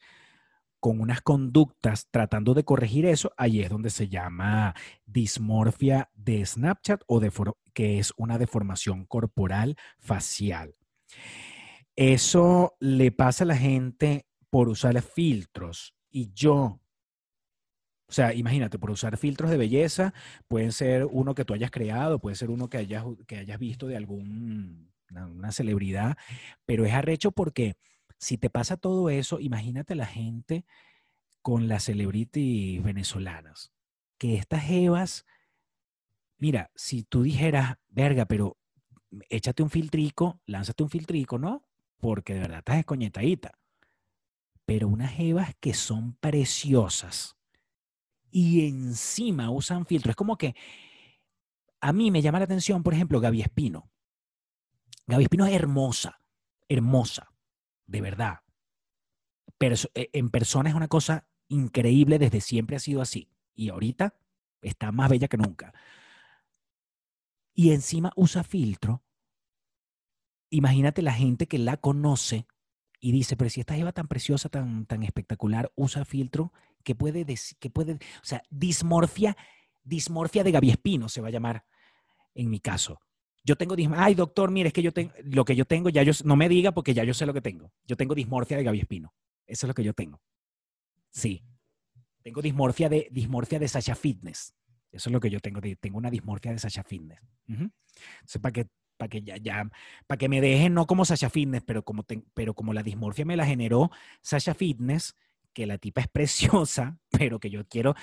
con unas conductas tratando de corregir eso, ahí es donde se llama dismorfia de Snapchat o de que es una deformación corporal facial. Eso le pasa a la gente por usar filtros y yo o sea, imagínate, por usar filtros de belleza, pueden ser uno que tú hayas creado, puede ser uno que hayas, que hayas visto de alguna una celebridad, pero es arrecho porque si te pasa todo eso, imagínate la gente con las celebrities venezolanas, que estas evas, mira, si tú dijeras, verga, pero échate un filtrico, lánzate un filtrico, ¿no? Porque de verdad estás escoñetadita. Pero unas evas que son preciosas y encima usan filtro. Es como que a mí me llama la atención, por ejemplo, Gaby Espino. Gaby Espino es hermosa, hermosa de verdad. E, en persona es una cosa increíble, desde siempre ha sido así. Y ahorita está más bella que nunca. Y encima usa filtro. Imagínate la gente que la conoce y dice, pero si esta Eva tan preciosa, tan, tan espectacular, usa filtro, ¿qué puede decir? ¿Qué puede? O sea, dismorfia, dismorfia de Gaby Espino se va a llamar en mi caso. Yo tengo dismorfia. Ay, doctor, mire, es que yo tengo lo que yo tengo, ya yo no me diga porque ya yo sé lo que tengo. Yo tengo dismorfia de Gaby Espino. Eso es lo que yo tengo. Sí. Tengo dismorfia de dismorfia de Sasha Fitness. Eso es lo que yo tengo. Tengo una dismorfia de Sasha Fitness. Entonces, para que, que ya, ya, para que me dejen no como Sasha Fitness, pero como, pero como la dismorfia me la generó Sasha Fitness, que la tipa es [LAUGHS] preciosa, pero que yo quiero,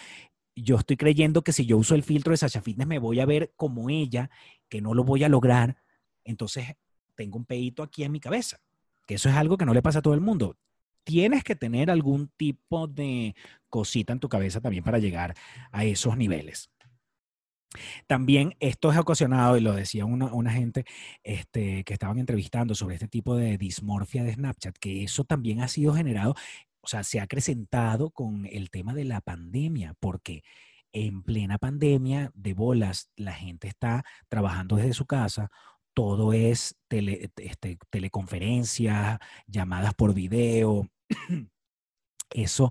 yo estoy creyendo que si yo uso el filtro de Sasha Fitness me voy a ver como ella, que no lo voy a lograr, entonces tengo un pedito aquí en mi cabeza, que eso es algo que no le pasa a todo el mundo. Tienes que tener algún tipo de cosita en tu cabeza también para llegar a esos niveles. También esto es ocasionado, y lo decía una, una, gente este, que estaban entrevistando sobre este tipo de dismorfia de Snapchat, que eso también ha sido generado o sea, se ha acrecentado con el tema de la pandemia, porque en plena pandemia de bolas la gente está trabajando desde su casa, todo es este, teleconferencias, llamadas por video. [CLEARS THROAT] Eso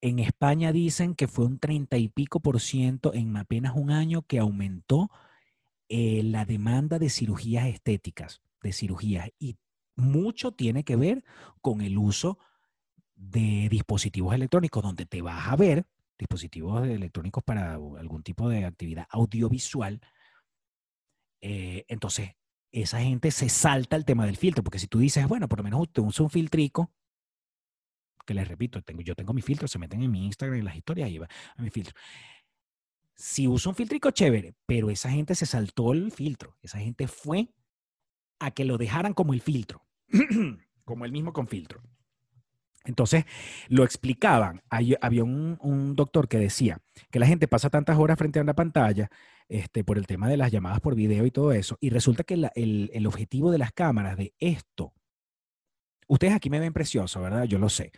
en España dicen que fue un 30 y pico por ciento en apenas un año que aumentó eh, la demanda de cirugías estéticas, de cirugías. Y mucho tiene que ver con el uso de dispositivos electrónicos donde te vas a ver, dispositivos electrónicos para algún tipo de actividad audiovisual, eh, entonces esa gente se salta el tema del filtro, porque si tú dices, bueno, por lo menos usted usa un filtrico, que les repito, tengo, yo tengo mi filtro, se meten en mi Instagram, en las historias, y va a mi filtro. Si uso un filtrico, chévere, pero esa gente se saltó el filtro, esa gente fue a que lo dejaran como el filtro, [CLEARS THROAT] como el mismo con filtro. Entonces lo explicaban. había un, doctor que decía que la gente pasa tantas horas frente a una pantalla este, por el tema de las llamadas por video y todo eso, y resulta que el, objetivo de las cámaras de esto, ustedes aquí me ven precioso, ¿verdad? Yo lo sé,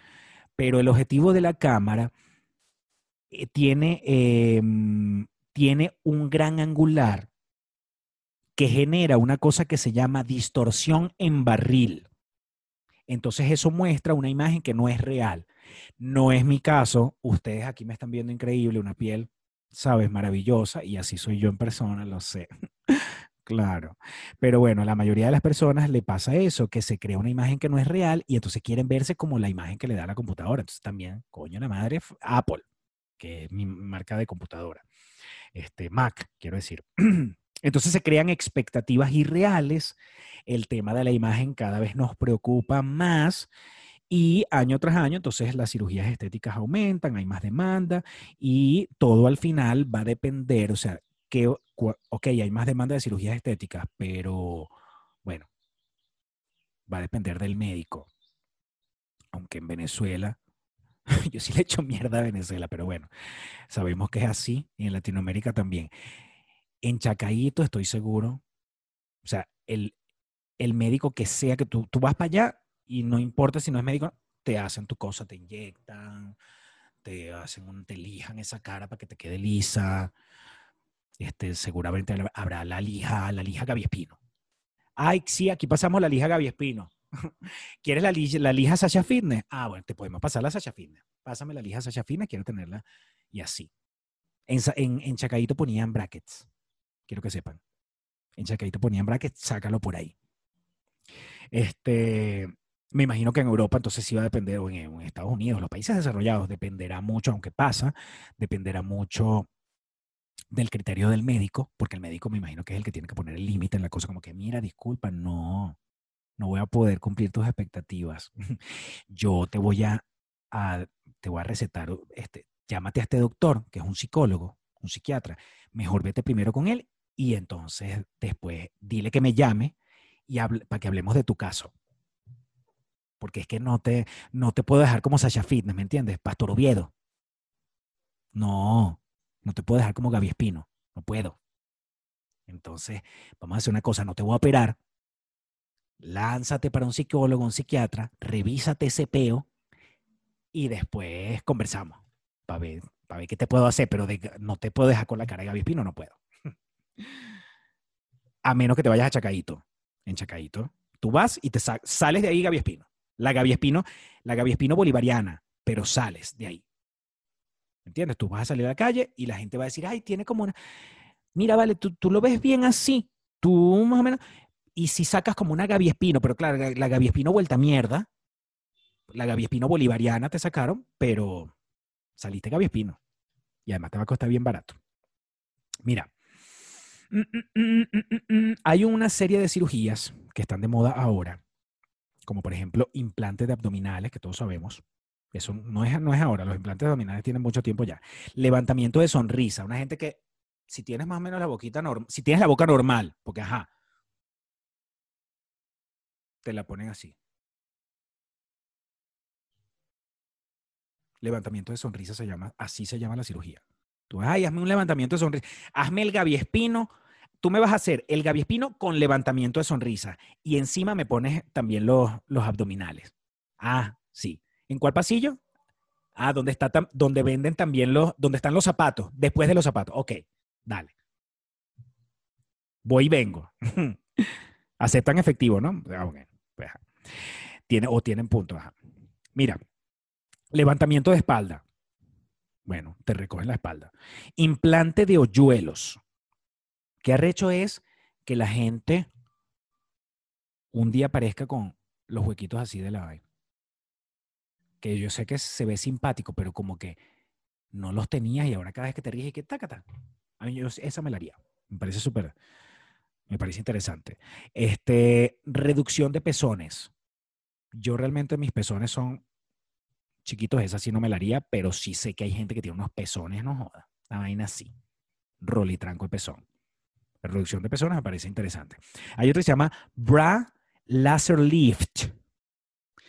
pero el objetivo de la cámara eh, tiene, em, tiene un gran angular que genera una cosa que se llama distorsión en barril. Entonces eso muestra una imagen que no es real. No es mi caso. Ustedes aquí me están viendo increíble, una piel, sabes, maravillosa, y así soy yo en persona, lo sé. [LAUGHS] Claro. Pero bueno, a la mayoría de las personas le pasa eso, que se crea una imagen que no es real y entonces quieren verse como la imagen que le da la computadora. Entonces también, coño, la madre, Apple, que es mi marca de computadora. Este, Mac, quiero decir. [CLEARS THROAT] Entonces se crean expectativas irreales, el tema de la imagen cada vez nos preocupa más y año tras año entonces las cirugías estéticas aumentan, hay más demanda y todo al final va a depender, o sea, que, ok, hay más demanda de cirugías estéticas, pero bueno, va a depender del médico. Aunque en Venezuela, [LAUGHS] yo sí le echo mierda a Venezuela, pero bueno, sabemos que es así y en Latinoamérica también. En Chacaíto estoy seguro, o sea, el, el médico que sea que tú, tú vas para allá y no importa si no es médico, te hacen tu cosa, te inyectan, te hacen un, te lijan esa cara para que te quede lisa. Este, seguramente habrá la lija, la lija Gaby Espino. Ay, sí, aquí pasamos la lija Gaby Espino. [LAUGHS] ¿Quieres la, la lija Sasha Fitness? Ah, bueno, te podemos pasar la Sasha Fitness. Pásame la lija Sasha Fitness, quiero tenerla. Y así. En, en, en Chacaito ponían brackets. Quiero que sepan. En Chacaito ponían brackets, sácalo por ahí. Este, me imagino que en Europa entonces sí va a depender, o en, Estados Unidos, los países desarrollados, dependerá mucho, aunque pasa, dependerá mucho del criterio del médico, porque el médico me imagino que es el que tiene que poner el límite en la cosa, como que, mira, disculpa, no, no voy a poder cumplir tus expectativas. [LAUGHS] Yo te voy a, te voy a recetar, este, llámate a este doctor, que es un psicólogo, un psiquiatra, mejor vete primero con él y entonces después dile que me llame y para que hablemos de tu caso porque es que no te, no te puedo dejar como Sasha Fitness, ¿me entiendes? Pastor Oviedo. No, no te puedo dejar como Gaby Espino, no puedo. Entonces, vamos a hacer una cosa, no te voy a operar, lánzate para un psicólogo, un psiquiatra, revísate ese peo y después conversamos para ver, para ver qué te puedo hacer, pero no te puedo dejar con la cara de Gaby Espino, no puedo. A menos que te vayas a Chacaito. En Chacaito, tú vas y te sales de ahí Gaby Espino. La Gaby Espino, la Gaby Espino bolivariana, pero sales de ahí. ¿Entiendes? Tú vas a salir a la calle y la gente va a decir, ay, tiene como una... Mira, vale, tú, tú lo ves bien así, tú más o menos... Y si sacas como una Gaby Espino, pero claro, la Gaby Espino vuelta mierda, la Gaby Espino bolivariana te sacaron, pero saliste Gaby Espino. Y además te va a costar bien barato. Mira, hay una serie de cirugías que están de moda ahora como por ejemplo implantes de abdominales, que todos sabemos. Eso no es, no es ahora, los implantes abdominales tienen mucho tiempo ya. Levantamiento de sonrisa, una gente que si tienes más o menos la boquita normal, si tienes la boca normal, porque ajá, te la ponen así. Levantamiento de sonrisa se llama, así se llama la cirugía. Tú, ay, hazme un levantamiento de sonrisa, hazme el Gaby Espino tú me vas a hacer el gaviespino con levantamiento de sonrisa y encima me pones también los, los abdominales. Ah, sí. ¿En cuál pasillo? Ah, donde, está donde venden también los, donde están los zapatos, después de los zapatos. Ok, dale. Voy y vengo. [LAUGHS] Aceptan efectivo, ¿no? Ah, pues, tiene, o tienen puntos. Mira, levantamiento de espalda. Bueno, te recogen la espalda. Implante de hoyuelos. Qué arrecho es que la gente un día aparezca con los huequitos así de la vaina. Que yo sé que se ve simpático, pero como que no los tenías y ahora cada vez que te ríes, que tácata. A mí yo, esa me la haría. Me parece súper, me parece interesante. Este, reducción de pezones. Yo realmente mis pezones son chiquitos, esa sí no me la haría, pero sí sé que hay gente que tiene unos pezones, no joda. Una vaina así. Rolitranco de pezón. La reducción de personas me parece interesante. Hay otro que se llama Bra Laser Lift.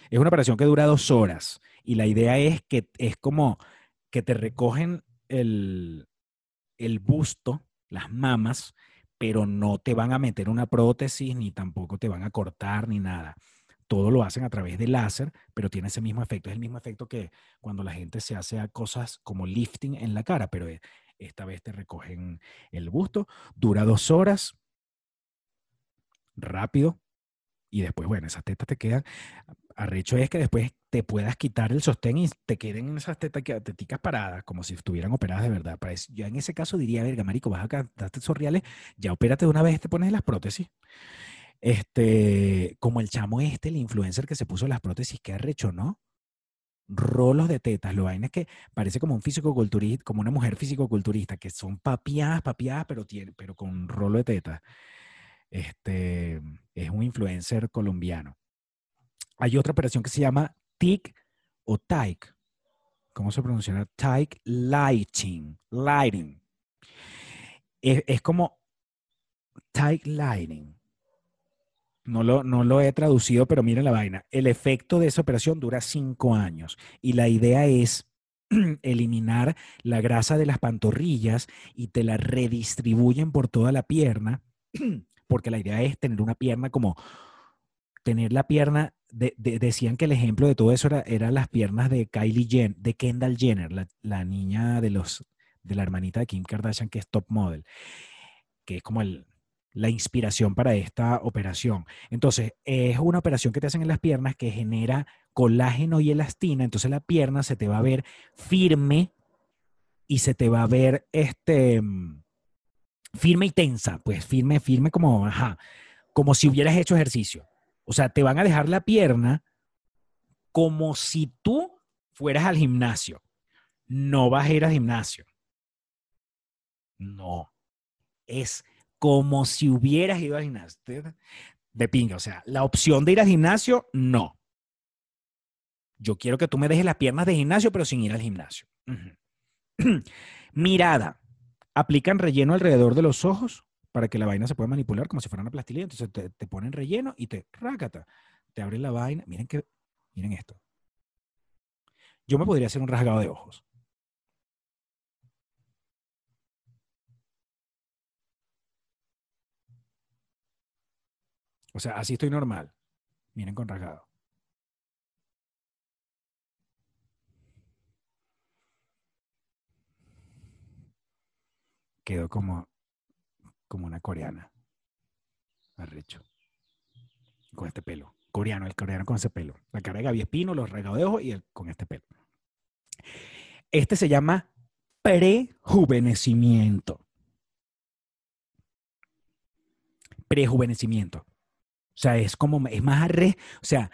Es una operación que dura dos horas y la idea es que es como que te recogen el, el busto, las mamas, pero no te van a meter una prótesis ni tampoco te van a cortar ni nada. Todo lo hacen a través de láser, pero tiene ese mismo efecto. Es el mismo efecto que cuando la gente se hace a cosas como lifting en la cara, pero esta vez te recogen el busto, dura dos horas, rápido, y después, bueno, esas tetas te quedan. Arrecho es que después te puedas quitar el sostén y te queden esas tetas, teticas paradas, como si estuvieran operadas de verdad. Yo en ese caso diría, verga, marico, vas a darte esos ya opérate de una vez te pones las prótesis. Este, como el chamo este, el influencer que se puso las prótesis, qué arrecho, ¿no? rolos de tetas. Lo vaina es que parece como un físico-culturista, como una mujer físico-culturista, que son papiadas, papiadas, pero, tiene, pero con rolo de tetas. Este, es un influencer colombiano. Hay otra operación que se llama TIC o TIC. ¿Cómo se pronuncia? TIC Lighting. Lighting. es, es como tight lining. No lo, no lo he traducido, pero miren la vaina. El efecto de esa operación dura cinco años y la idea es [CLEARS THROAT] eliminar la grasa de las pantorrillas y te la redistribuyen por toda la pierna, [CLEARS THROAT] porque la idea es tener una pierna como tener la pierna, decían que el ejemplo de todo eso era, eran las piernas de Kylie Jenner, de Kendall Jenner, la, la, niña de los de la hermanita de Kim Kardashian que es top model, que es como el, la inspiración para esta operación. Entonces, es una operación que te hacen en las piernas que genera colágeno y elastina, entonces la pierna se te va a ver firme y se te va a ver este firme y tensa, pues firme, firme como, ajá, como si hubieras hecho ejercicio. O sea, te van a dejar la pierna como si tú fueras al gimnasio. No vas a ir al gimnasio. No. Es como si hubieras ido al gimnasio. De pinga, o sea, la opción de ir al gimnasio, no. Yo quiero que tú me dejes las piernas de gimnasio, pero sin ir al gimnasio. [CLEARS THROAT] Mirada. Aplican relleno alrededor de los ojos para que la vaina se pueda manipular como si fuera una plastilina. Entonces te, ponen relleno y te rácata. Te abren la vaina. Miren que, miren esto. Yo me podría hacer un rasgado de ojos. O sea, así estoy normal. Miren con rasgado. Quedó como, como una coreana. Arrecho. Con este pelo. Coreano, el coreano con ese pelo. La cara de Gaby Espino, los rasgados de ojos y con este pelo. Este se llama prejuvenecimiento. Prejuvenecimiento. O sea, es como, es más arre, o sea,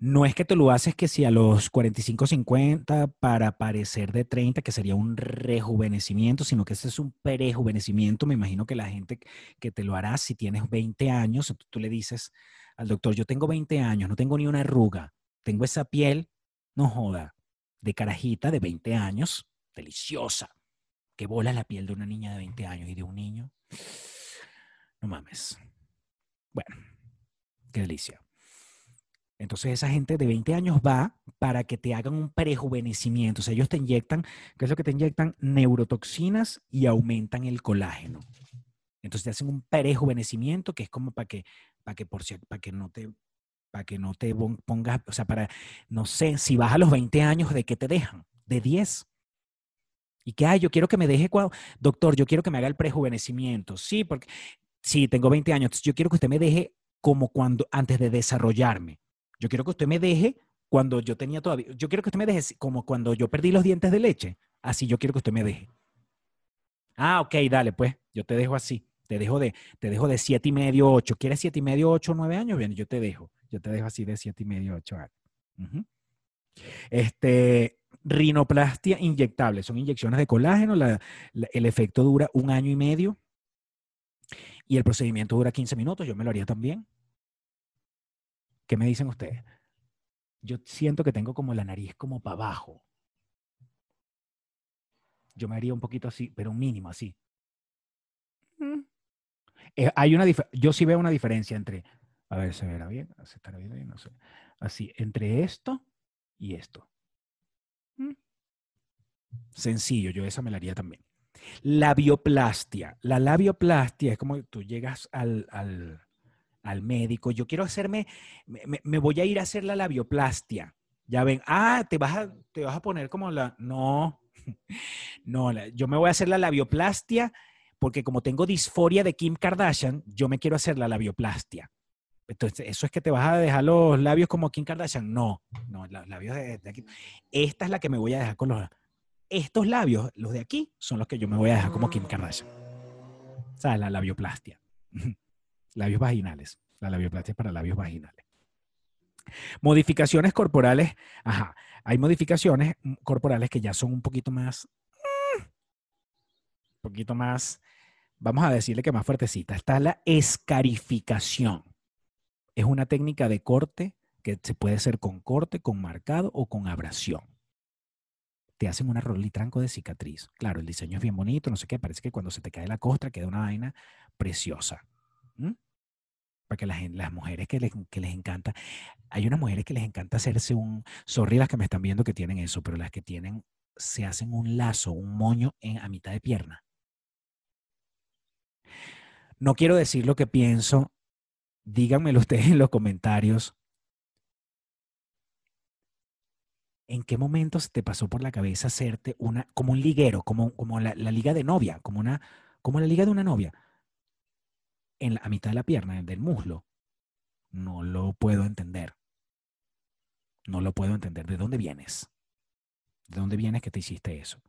no es que te lo haces que si a los 45, 50 para parecer de 30, que sería un rejuvenecimiento, sino que ese es un prejuvenecimiento. Me imagino que la gente que te lo hará si tienes 20 años, tú le dices al doctor, yo tengo 20 años, no tengo ni una arruga, tengo esa piel, no joda, de carajita de 20 años, deliciosa, que bola la piel de una niña de 20 años y de un niño. No mames. Bueno, Qué delicia. Entonces esa gente de 20 años va para que te hagan un prejuvenecimiento. O sea, ellos te inyectan, ¿qué es lo que te inyectan? Neurotoxinas y aumentan el colágeno. Entonces te hacen un prejuvenecimiento que es como para que, para que, por, para que no te para que no te pongas, o sea, para, no sé, si vas a los 20 años, ¿de qué te dejan? De 10. Y que, ay, yo quiero que me deje, doctor, yo quiero que me haga el prejuvenecimiento. Sí, porque, sí, tengo 20 años, yo quiero que usted me deje como cuando, antes de desarrollarme. Yo quiero que usted me deje cuando yo tenía todavía, yo quiero que usted me deje como cuando yo perdí los dientes de leche. Así yo quiero que usted me deje. Ah, ok, dale, pues, yo te dejo así. Te dejo de, te dejo de siete y medio, ocho. ¿Quieres siete y medio, ocho, nueve años? Bien, yo te dejo. Yo te dejo así de siete y medio, ocho años. Este, rinoplastia inyectable. Son inyecciones de colágeno. el efecto dura un año y medio y el procedimiento dura 15 minutos, yo me lo haría también. ¿Qué me dicen ustedes? Yo siento que tengo como la nariz como para abajo. Yo me haría un poquito así, pero un mínimo así. Mm. Eh, hay una yo sí veo una diferencia entre, a ver, se verá bien, se estará viendo bien, no sé. Así, entre esto y esto. Mm. Sencillo, yo esa me la haría también. Labioplastia. La labioplastia es como tú llegas al, médico, yo quiero hacerme, me, voy a ir a hacer la labioplastia. Ya ven, ah, te vas a, te vas a poner como la, no, [LAUGHS] no, yo me voy a hacer la labioplastia porque como tengo disforia de Kim Kardashian, yo me quiero hacer la labioplastia. Entonces, ¿eso es que te vas a dejar los labios como Kim Kardashian? No, no, los labios de, de aquí. Esta es la que me voy a dejar con los estos labios, los de aquí, son los que yo me voy a dejar como Kim Kardashian. O sea, la labioplastia. [LAUGHS] labios vaginales. La labioplastia para labios vaginales. Modificaciones corporales. Ajá. Hay modificaciones corporales que ya son un poquito más. Un poquito más. Vamos a decirle que más fuertecita. Está la escarificación. Es una técnica de corte que se puede hacer con corte, con marcado o con abrasión te hacen una rolitranco de cicatriz. Claro, el diseño es bien bonito, no sé qué, parece que cuando se te cae la costra queda una vaina preciosa. Para que las, mujeres que les, encanta, hay unas mujeres que les encanta hacerse un, sorry las que me están viendo que tienen eso, pero las que tienen, se hacen un lazo, un moño en, a mitad de pierna. No quiero decir lo que pienso, díganmelo [LAUGHS] ustedes en los comentarios. ¿En qué momento se te pasó por la cabeza hacerte una, como un liguero, como, como la, liga de novia, como, una, como la liga de una novia? En la, a mitad de la pierna, del muslo. No lo puedo entender. No lo puedo entender. ¿De dónde vienes? ¿De dónde vienes que te hiciste eso?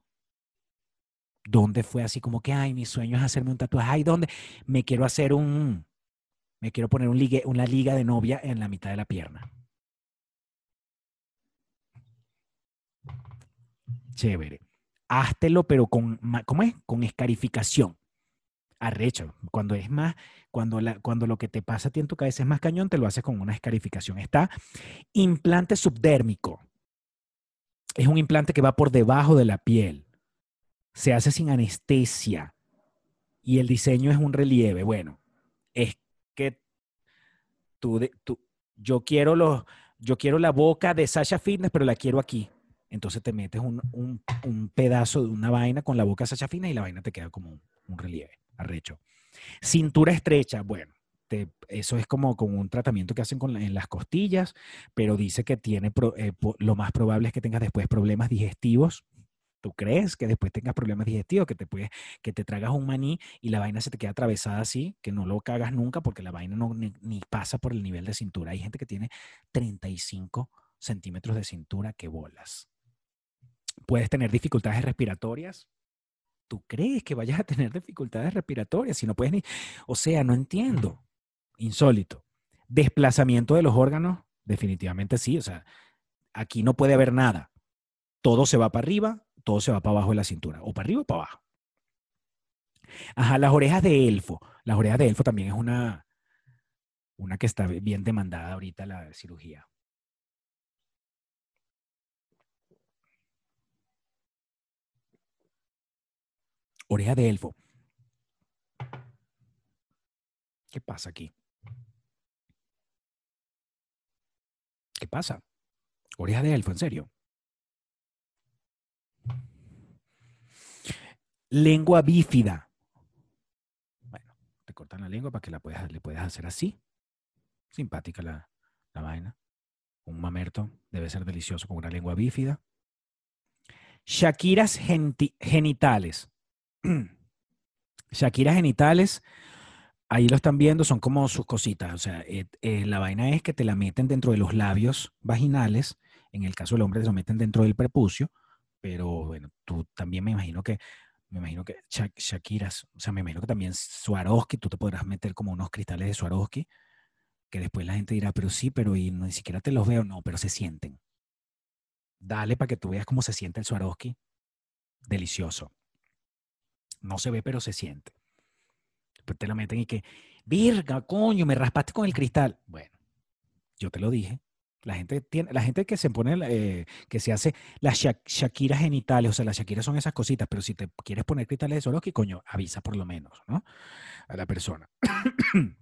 ¿Dónde fue así como que, ay, mi sueño es hacerme un tatuaje? Ay, ¿dónde? Me quiero hacer un, me quiero poner un una liga de novia en la mitad de la pierna. Chévere. Háztelo, pero con, ¿cómo es? Con escarificación. Arrecho. Cuando es más, cuando, la, cuando lo que te pasa a ti en tu cabeza es más cañón, te lo haces con una escarificación. Está implante subdérmico. Es un implante que va por debajo de la piel. Se hace sin anestesia. Y el diseño es un relieve. Bueno, es que tú, tú yo quiero los, yo quiero la boca de Sasha Fitness, pero la quiero aquí. Entonces te metes un, pedazo de una vaina con la boca sacha fina y la vaina te queda como un, relieve, arrecho. Cintura estrecha, bueno, eso es como con un tratamiento que hacen en las costillas, pero dice que tiene eh, lo más probable es que tengas después problemas digestivos. ¿Tú crees que después tengas problemas digestivos, que te, puedes, que te tragas un maní y la vaina se te queda atravesada así, que no lo cagas nunca porque la vaina no, ni, ni pasa por el nivel de cintura? Hay gente que tiene 35 centímetros de cintura que bolas puedes tener dificultades respiratorias. ¿Tú crees que vayas a tener dificultades respiratorias si no puedes ni... O sea, no entiendo. Insólito. Desplazamiento de los órganos, definitivamente sí. O sea, aquí no puede haber nada. Todo se va para arriba, todo se va para abajo de la cintura. O para arriba o para abajo. Ajá, las orejas de elfo. Las orejas de elfo también es una, una que está bien demandada ahorita la cirugía. Oreja de elfo. ¿Qué pasa aquí? ¿Qué pasa? Oreja de elfo, en serio. Lengua bífida. Bueno, te cortan la lengua para que la puedas, le puedas hacer así. Simpática la, la vaina. Un mamerto debe ser delicioso con una lengua bífida. Shakiras genitales. [CLEARS THROAT] Shakira genitales, ahí lo están viendo, son como sus cositas. O sea, eh, eh, la vaina es que te la meten dentro de los labios vaginales. En el caso del hombre, te lo meten dentro del prepucio. Pero bueno, tú también me imagino que, me imagino que Shakira, o sea, me imagino que también Swarovski, tú te podrás meter como unos cristales de Swarovski, que después la gente dirá, pero sí, pero y ni siquiera te los veo. No, pero se sienten. Dale para que tú veas cómo se siente el Swarovski. Delicioso. No se ve, pero se siente. Después te la meten y que, virga, coño, me raspaste con el cristal. Bueno, yo te lo dije. La gente, tiene, la gente que se pone, eh, que se hace las Shakira genitales, o sea, las Shakira son esas cositas, pero si te quieres poner cristales de Swarovski, coño, avisa por lo menos, ¿no? A la persona. [COUGHS]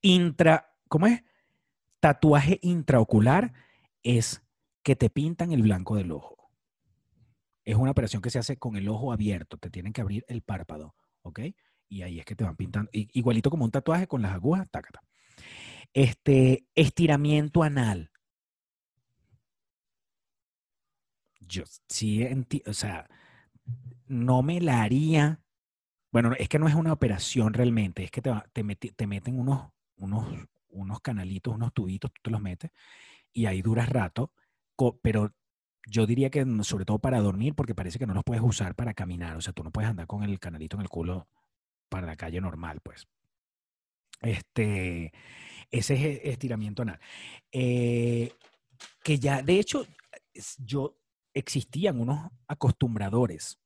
Intra, ¿cómo es? Tatuaje intraocular es que te pintan el blanco del ojo es una operación que se hace con el ojo abierto. Te tienen que abrir el párpado, ¿ok? Y ahí es que te van pintando. Igualito como un tatuaje con las agujas, tácata. Este, estiramiento anal. Yo sí, o sea, no me la haría. Bueno, es que no es una operación realmente, es que te, te, meten unos, unos, unos canalitos, unos tubitos, tú te los metes y ahí duras rato, pero yo diría que sobre todo para dormir, porque parece que no los puedes usar para caminar. O sea, tú no puedes andar con el canalito en el culo para la calle normal, pues. Este, ese es e, estiramiento anal. Eh, que ya, de hecho, yo existían unos acostumbradores.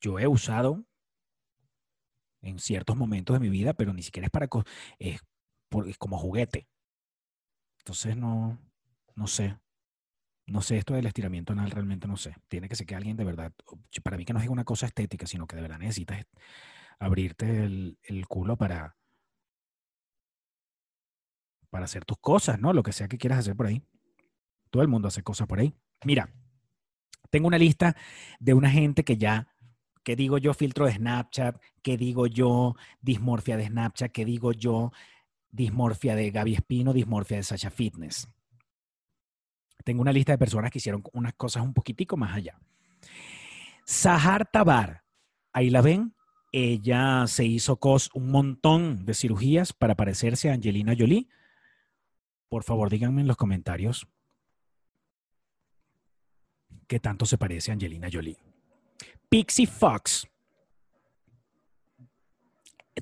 Yo he usado en ciertos momentos de mi vida, pero ni siquiera es para es, como juguete. Entonces no, no sé. No sé esto del estiramiento anal, realmente no sé. Tiene que ser que alguien de verdad, para mí que no es una cosa estética, sino que de verdad necesitas abrirte el, el culo para, para hacer tus cosas, ¿no? Lo que sea que quieras hacer por ahí. Todo el mundo hace cosas por ahí. Mira, tengo una lista de una gente que ya, que digo yo filtro de Snapchat, que digo yo dismorfia de Snapchat, que digo yo dismorfia de Gaby Espino, dismorfia de Sasha Fitness tengo una lista de personas que hicieron unas cosas un poquitico más allá. Sahar Tabar, ahí la ven, ella se hizo cos un montón de cirugías para parecerse a Angelina Jolie. Por favor, díganme en los comentarios qué tanto se parece a Angelina Jolie. Pixie Fox.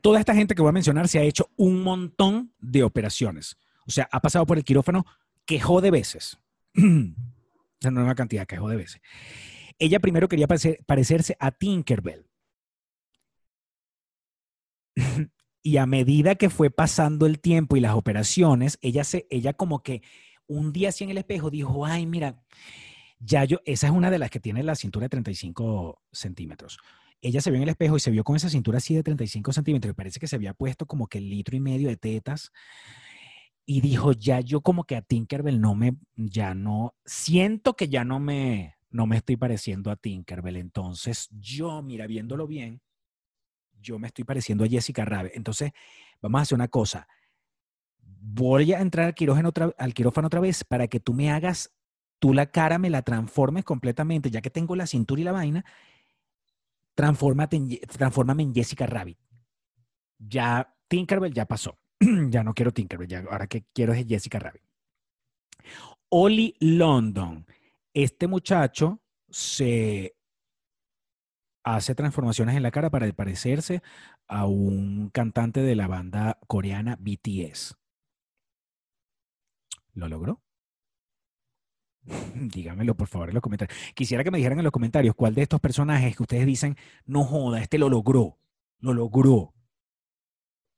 Toda esta gente que voy a mencionar se ha hecho un montón de operaciones. O sea, ha pasado por el quirófano quejó de veces. [CLEARS THROAT] Esa nueva cantidad, que de veces. Ella primero quería parecerse a Tinkerbell. [CLEARS THROAT] y a medida que fue pasando el tiempo y las operaciones, ella, se, ella como que un día así en el espejo dijo, ay, mira, ya yo, esa es una de las que tiene la cintura de 35 centímetros. Ella se vio en el espejo y se vio con esa cintura así de 35 centímetros y parece que se había puesto como que el litro y medio de tetas y dijo, ya yo como que a Tinkerbell no me, ya no, siento que ya no me, no me estoy pareciendo a Tinkerbell. Entonces yo, mira, viéndolo bien, yo me estoy pareciendo a Jessica Rabbit. Entonces, vamos a hacer una cosa. Voy a entrar al quirófano, otra, al quirófano otra vez para que tú me hagas, tú la cara me la transformes completamente, ya que tengo la cintura y la vaina, transfórmate en, en Jessica Rabbit. Ya Tinkerbell ya pasó. [CLEARS THROAT] ya no quiero Tinkerbell, ahora que quiero es Jessica Rabbit. Oli London. Este muchacho se hace transformaciones en la cara para parecerse a un cantante de la banda coreana BTS. ¿Lo logró? [LAUGHS] Díganmelo por favor en los comentarios. Quisiera que me dijeran en los comentarios cuál de estos personajes que ustedes dicen, no joda, este lo logró, lo logró.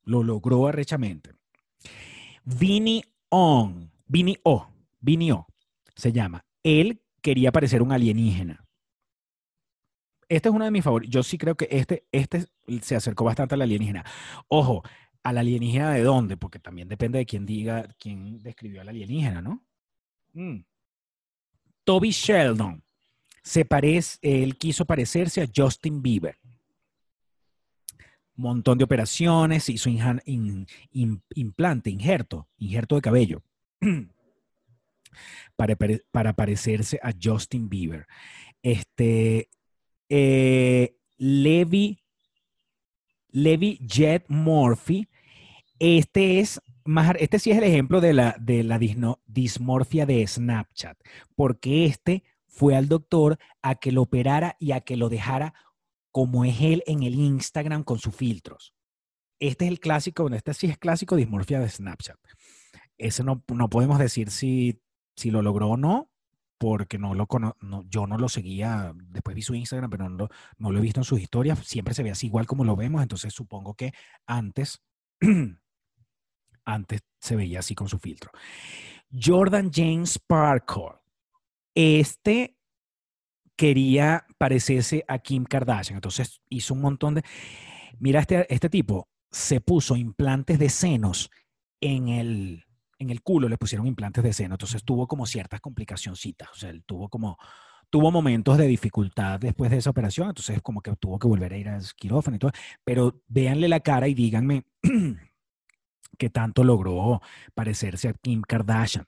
Lo logró arrechamente. Vini On, Vini O, Vini O, se llama. Él quería parecer un alienígena. Este es uno de mis favoritos. Yo sí creo que este, este se acercó bastante al alienígena. Ojo, ¿al alienígena de dónde? Porque también depende de quién diga, quién describió al alienígena, ¿no? Mm. Toby Sheldon. Se parece, él quiso parecerse a Justin Bieber montón de operaciones, hizo implante, injerto, injerto de cabello, [CLEARS THROAT] para, para, parecerse a Justin Bieber. Este, eh, Levi, Levi Jet Murphy, este es más, este sí es el ejemplo de la, de la dismorfia de Snapchat, porque este fue al doctor a que lo operara y a que lo dejara como es él en el Instagram con sus filtros. Este es el clásico, este sí es clásico dismorfia de Snapchat. Ese no, no podemos decir si, si lo logró o no, porque no lo no, yo no lo seguía, después vi su Instagram, pero no, no lo he visto en sus historias, siempre se ve así igual como lo vemos, entonces supongo que antes, [CLEARS THROAT] antes se veía así con su filtro. Jordan James Parker. Este quería parecerse a Kim Kardashian. Entonces hizo un montón de... Mira, este, este tipo se puso implantes de senos en el, en el culo, le pusieron implantes de seno. Entonces tuvo como ciertas complicacioncitas. O sea, él tuvo como... Tuvo momentos de dificultad después de esa operación, entonces como que tuvo que volver a ir al quirófano y todo. Pero véanle la cara y díganme [CLEARS THROAT] qué tanto logró parecerse a Kim Kardashian.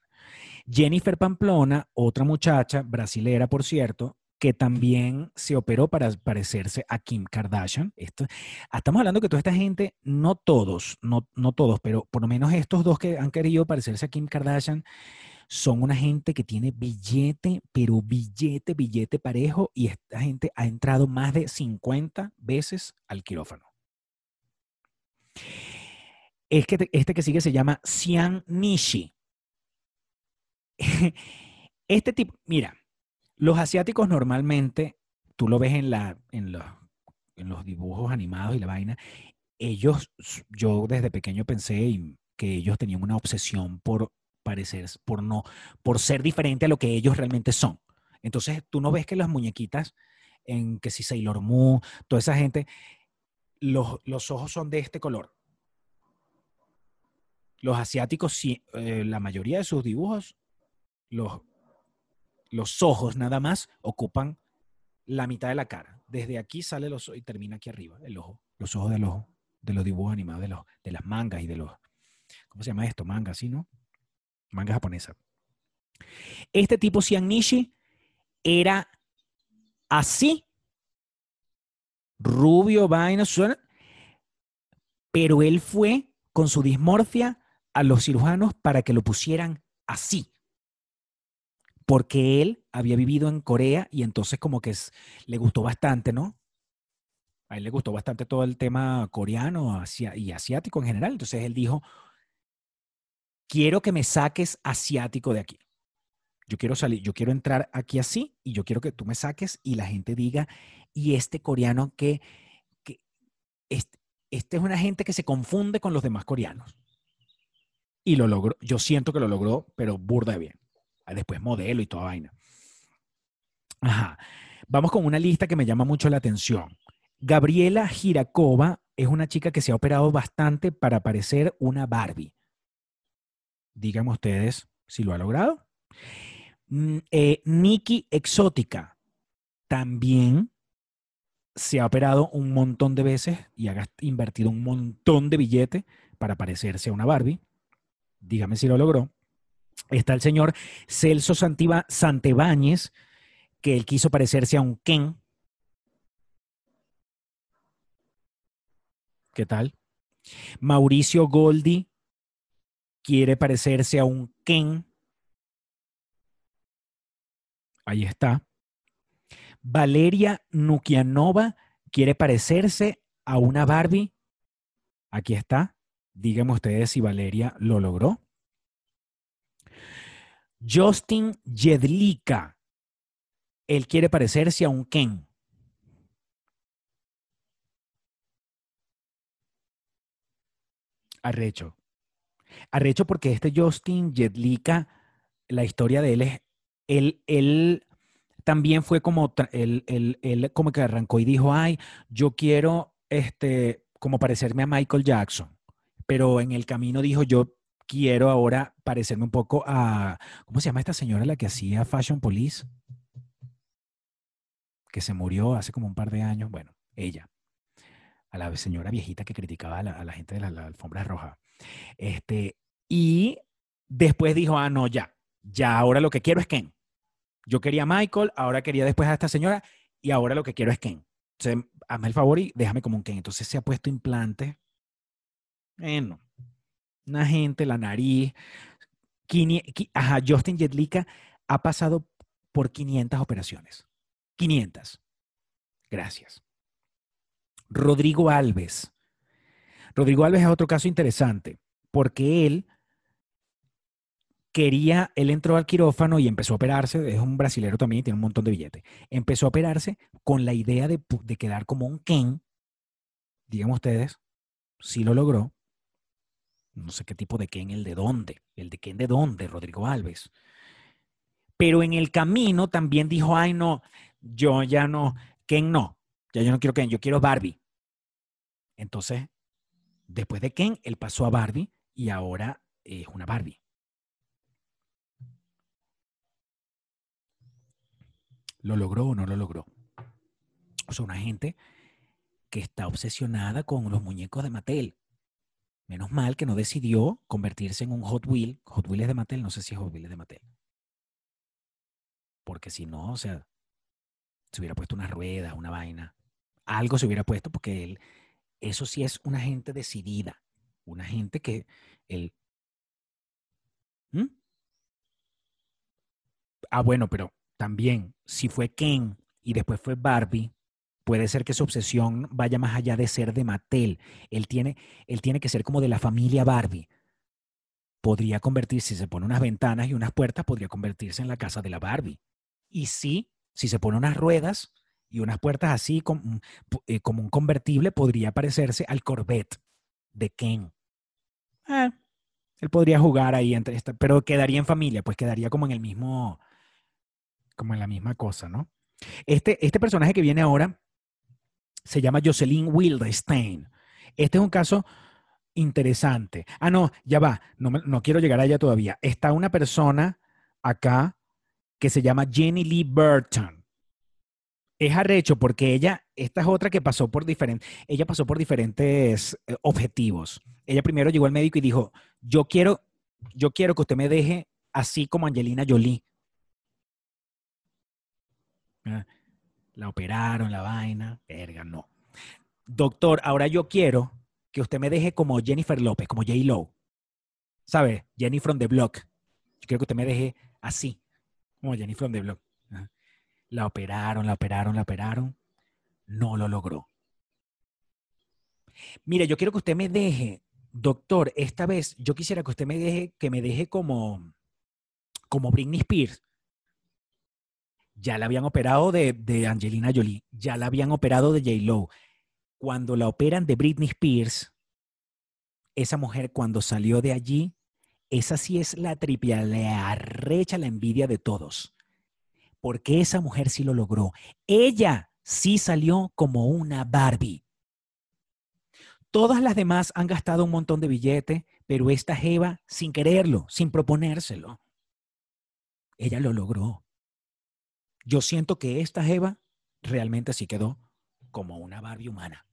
Jennifer Pamplona, otra muchacha brasilera, por cierto, que también se operó para parecerse a Kim Kardashian. Esto, estamos hablando que toda esta gente, no todos, no, no todos, pero por lo menos estos dos que han querido parecerse a Kim Kardashian, son una gente que tiene billete, pero billete, billete parejo, y esta gente ha entrado más de 50 veces al quirófano. Es que este que sigue se llama Xian Nishi. [LAUGHS] Este tipo, mira, los asiáticos normalmente, tú lo ves en, la, en, los, en los dibujos animados y la vaina, ellos, yo desde pequeño pensé que ellos tenían una obsesión por parecer, por no, por ser diferente a lo que ellos realmente son. Entonces, tú no ves que las muñequitas en que si Sailor Moon, toda esa gente, los, los ojos son de este color. Los asiáticos, sí, eh, la mayoría de sus dibujos, los, los ojos nada más ocupan la mitad de la cara. Desde aquí sale los y termina aquí arriba, el ojo, los ojos del ojo, de los dibujos animados, de, los, de las mangas y de los, ¿cómo se llama esto? Manga, ¿sí, no? Manga japonesa. Este tipo Nishi era así, rubio, vaina, pero él fue con su dismorfia a los cirujanos para que lo pusieran así porque él había vivido en Corea y entonces como que le gustó bastante, ¿no? A él le gustó bastante todo el tema coreano y asiático en general. Entonces él dijo, quiero que me saques asiático de aquí. Yo quiero salir, yo quiero entrar aquí así y yo quiero que tú me saques y la gente diga, y este coreano que, este, este es una gente que se confunde con los demás coreanos. Y lo logró, yo siento que lo logró, pero burda bien. Después modelo y toda vaina. Ajá. Vamos con una lista que me llama mucho la atención. Gabriela Girakova es una chica que se ha operado bastante para parecer una Barbie. Díganme ustedes si lo ha logrado. Mm, eh, Nikki Exótica también se ha operado un montón de veces y ha invertido un montón de billete para parecerse a una Barbie. Dígame si lo logró. Está el señor Celso Santebáñez, que él quiso parecerse a un Ken. ¿Qué tal? Mauricio Goldi quiere parecerse a un Ken. Ahí está. Valeria Nukianova quiere parecerse a una Barbie. Aquí está. Díganme ustedes si Valeria lo logró. Justin Jedlika. Él quiere parecerse a un Ken. Arrecho. Arrecho porque este Justin Jedlika, la historia de él es, él, él también fue como, él, él, como que arrancó y dijo, ay, yo quiero, este, como parecerme a Michael Jackson. Pero en el camino dijo, yo quiero ahora parecerme un poco a, ¿cómo se llama esta señora la que hacía Fashion Police? Que se murió hace como un par de años. Bueno, ella, a la señora viejita que criticaba a la, gente de la, alfombra roja. Este, y después dijo, ah, no, ya, ya ahora lo que quiero es Ken. Yo quería a Michael, ahora quería después a esta señora y ahora lo que quiero es Ken. Entonces, hazme el favor y déjame como un Ken. Entonces se ha puesto implante. Bueno, una gente, la nariz. Ajá, Justin ha pasado por 500 operaciones. 500. Gracias. Rodrigo Alves. Rodrigo Alves es otro caso interesante, porque él quería, él entró al quirófano y empezó a operarse, es un brasilero también, tiene un montón de billetes. Empezó a operarse con la idea de, de quedar como un Ken, digan ustedes, si lo logró, no sé qué tipo de Ken, el de dónde, el de Ken de dónde, Rodrigo Alves. Pero en el camino también dijo, ay no, yo ya no, Ken no, ya yo no quiero Ken, yo quiero Barbie. Entonces, después de Ken, él pasó a Barbie y ahora es una Barbie. ¿Lo logró o no lo logró? O sea, una gente que está obsesionada con los muñecos de Mattel. Menos mal que no decidió convertirse en un Hot Wheel. Hot Wheels de Mattel, no sé si es Hot Wheels de Mattel. Porque si no, o sea, se hubiera puesto una rueda, una vaina. Algo se hubiera puesto porque él, eso sí es una gente decidida. Una gente que él... ¿Mm? Ah, bueno, pero también, si fue Ken y después fue Barbie, Puede ser que su obsesión vaya más allá de ser de Mattel. Él tiene, él tiene que ser como de la familia Barbie. Podría convertirse, si se pone unas ventanas y unas puertas, podría convertirse en la casa de la Barbie. Y sí, si se pone unas ruedas y unas puertas así como, eh, como un convertible, podría parecerse al Corvette de Ken. Ah, Él podría jugar ahí entre esta, pero quedaría en familia, pues quedaría como en el mismo, como en la misma cosa, ¿no? Este, este personaje que viene ahora se llama Jocelyn Wildenstein. Este es un caso interesante. Ah, no, ya va, no, no quiero llegar allá todavía. Está una persona acá que se llama Jenny Lee Burton. Es arrecho porque ella, esta es otra que pasó por diferentes, ella pasó por diferentes eh, objetivos. Ella primero llegó al médico y dijo, yo quiero, yo quiero que usted me deje así como Angelina Jolie. La operaron, la vaina, verga, no. Doctor, ahora yo quiero que usted me deje como Jennifer López, como J. Lo. ¿Sabe? Jenny from the Block. Yo quiero que usted me deje así, como Jenny from the Block. La operaron, la operaron, la operaron. No lo logró. Mire, yo quiero que usted me deje, doctor, esta vez yo quisiera que usted me deje, que me deje como, como Britney Spears. Ya la habían operado de, de Angelina Jolie, ya la habían operado de J. Lo, cuando la operan de Britney Spears, esa mujer cuando salió de allí, esa sí es la tripia, le arrecha la envidia de todos. Porque esa mujer sí lo logró. Ella sí salió como una Barbie. Todas las demás han gastado un montón de billete, pero esta Jeva, sin quererlo, sin proponérselo, ella lo logró. Yo siento que esta Jeva realmente sí quedó como una Barbie humana.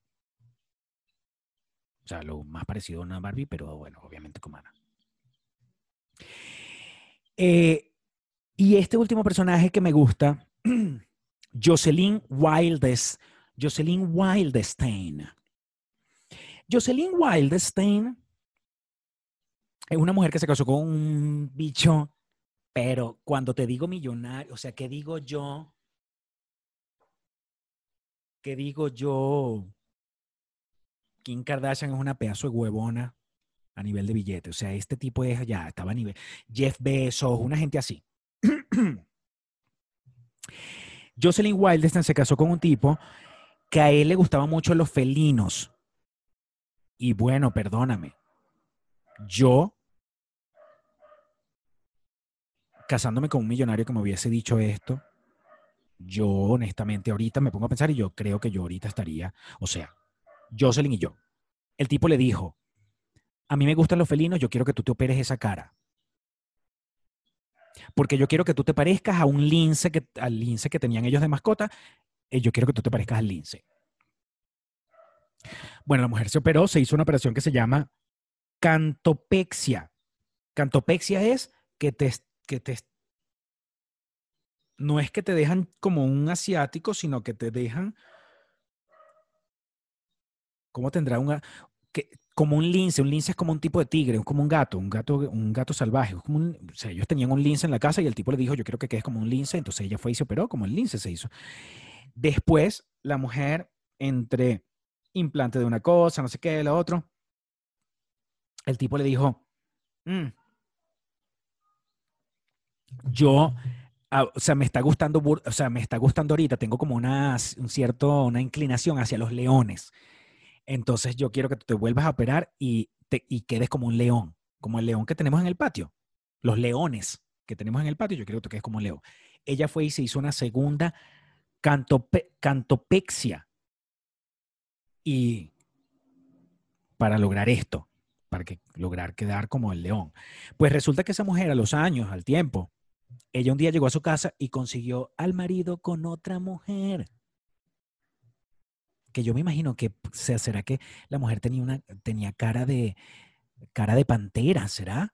O sea, lo más parecido a una Barbie, pero bueno, obviamente humana. Eh, y este último personaje que me gusta, [CLEARS THROAT] Jocelyn Wildes, Jocelyn Wildestein. Jocelyn Wildestein es una mujer que se casó con un bicho, pero cuando te digo millonario, o sea, ¿qué digo yo? ¿Qué digo yo? Kim Kardashian es una pedazo de huevona a nivel de billete. O sea, este tipo es ya, estaba a nivel. Jeff Bezos, una gente así. [CLEARS THROAT] Jocelyn Wildestein se casó con un tipo que a él le gustaban mucho los felinos. Y bueno, perdóname. Yo, casándome con un millonario que me hubiese dicho esto, yo honestamente ahorita me pongo a pensar y yo creo que yo ahorita estaría, o sea, Jocelyn y yo. El tipo le dijo, a mí me gustan los felinos, yo quiero que tú te operes esa cara. Porque yo quiero que tú te parezcas a un lince, que, al lince que tenían ellos de mascota, y yo quiero que tú te parezcas al lince. Bueno, la mujer se operó, se hizo una operación que se llama cantopexia. Cantopexia es que te, que te no es que te dejan como un asiático, sino que te dejan, ¿cómo tendrá un, que, como un lince? Un lince es como un tipo de tigre, es como un gato, un gato, un gato salvaje. Como sea, ellos tenían un lince en la casa y el tipo le dijo, yo quiero que quedes como un lince, entonces ella fue y se operó como el lince se hizo. Después, la mujer, entre implante de una cosa, no sé qué, de la otra, el tipo le dijo, mm, yo Ah, o sea, me está gustando, o sea, me está gustando ahorita, tengo como una, un cierto, una inclinación hacia los leones. Entonces yo quiero que tú te vuelvas a operar y, te, y quedes como un león, como el león que tenemos en el patio. Los leones que tenemos en el patio, yo quiero que tú quedes como un león. Ella fue y se hizo una segunda cantopexia. Y para lograr esto, para que, lograr quedar como el león. Pues resulta que esa mujer a los años, al tiempo, ella un día llegó a su casa y consiguió al marido con otra mujer. Que yo me imagino que será que la mujer tenía una tenía cara de cara de pantera, ¿será?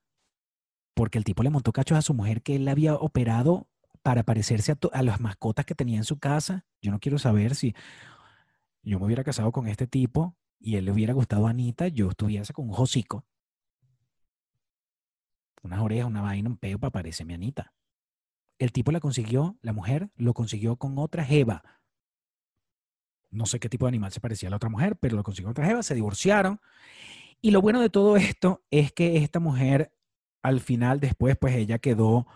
Porque el tipo le montó cachos a su mujer que él había operado para parecerse a, a las mascotas que tenía en su casa. Yo no quiero saber si yo me hubiera casado con este tipo y él le hubiera gustado a Anita, yo estuviese con un hocico. Unas orejas, una vaina, un peo para parecerme a Anita. El tipo la consiguió, la mujer lo consiguió con otra jeva. No sé qué tipo de animal se parecía a la otra mujer, pero lo consiguió otra jeva, se divorciaron. Y lo bueno de todo esto es que esta mujer, al final, después, pues ella quedó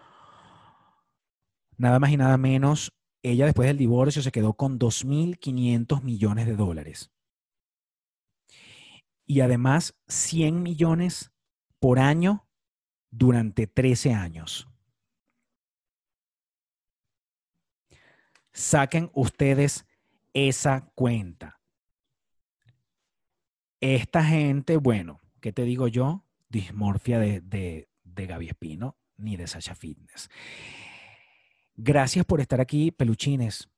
nada más y nada menos, ella después del divorcio se quedó con 2.500 millones de dólares. Y además, 100 millones por año durante 13 años. Saquen ustedes esa cuenta. Esta gente, bueno, ¿qué te digo yo? Dismorfia de, de, de Gaby Espino ni de Sasha Fitness. Gracias por estar aquí, peluchines.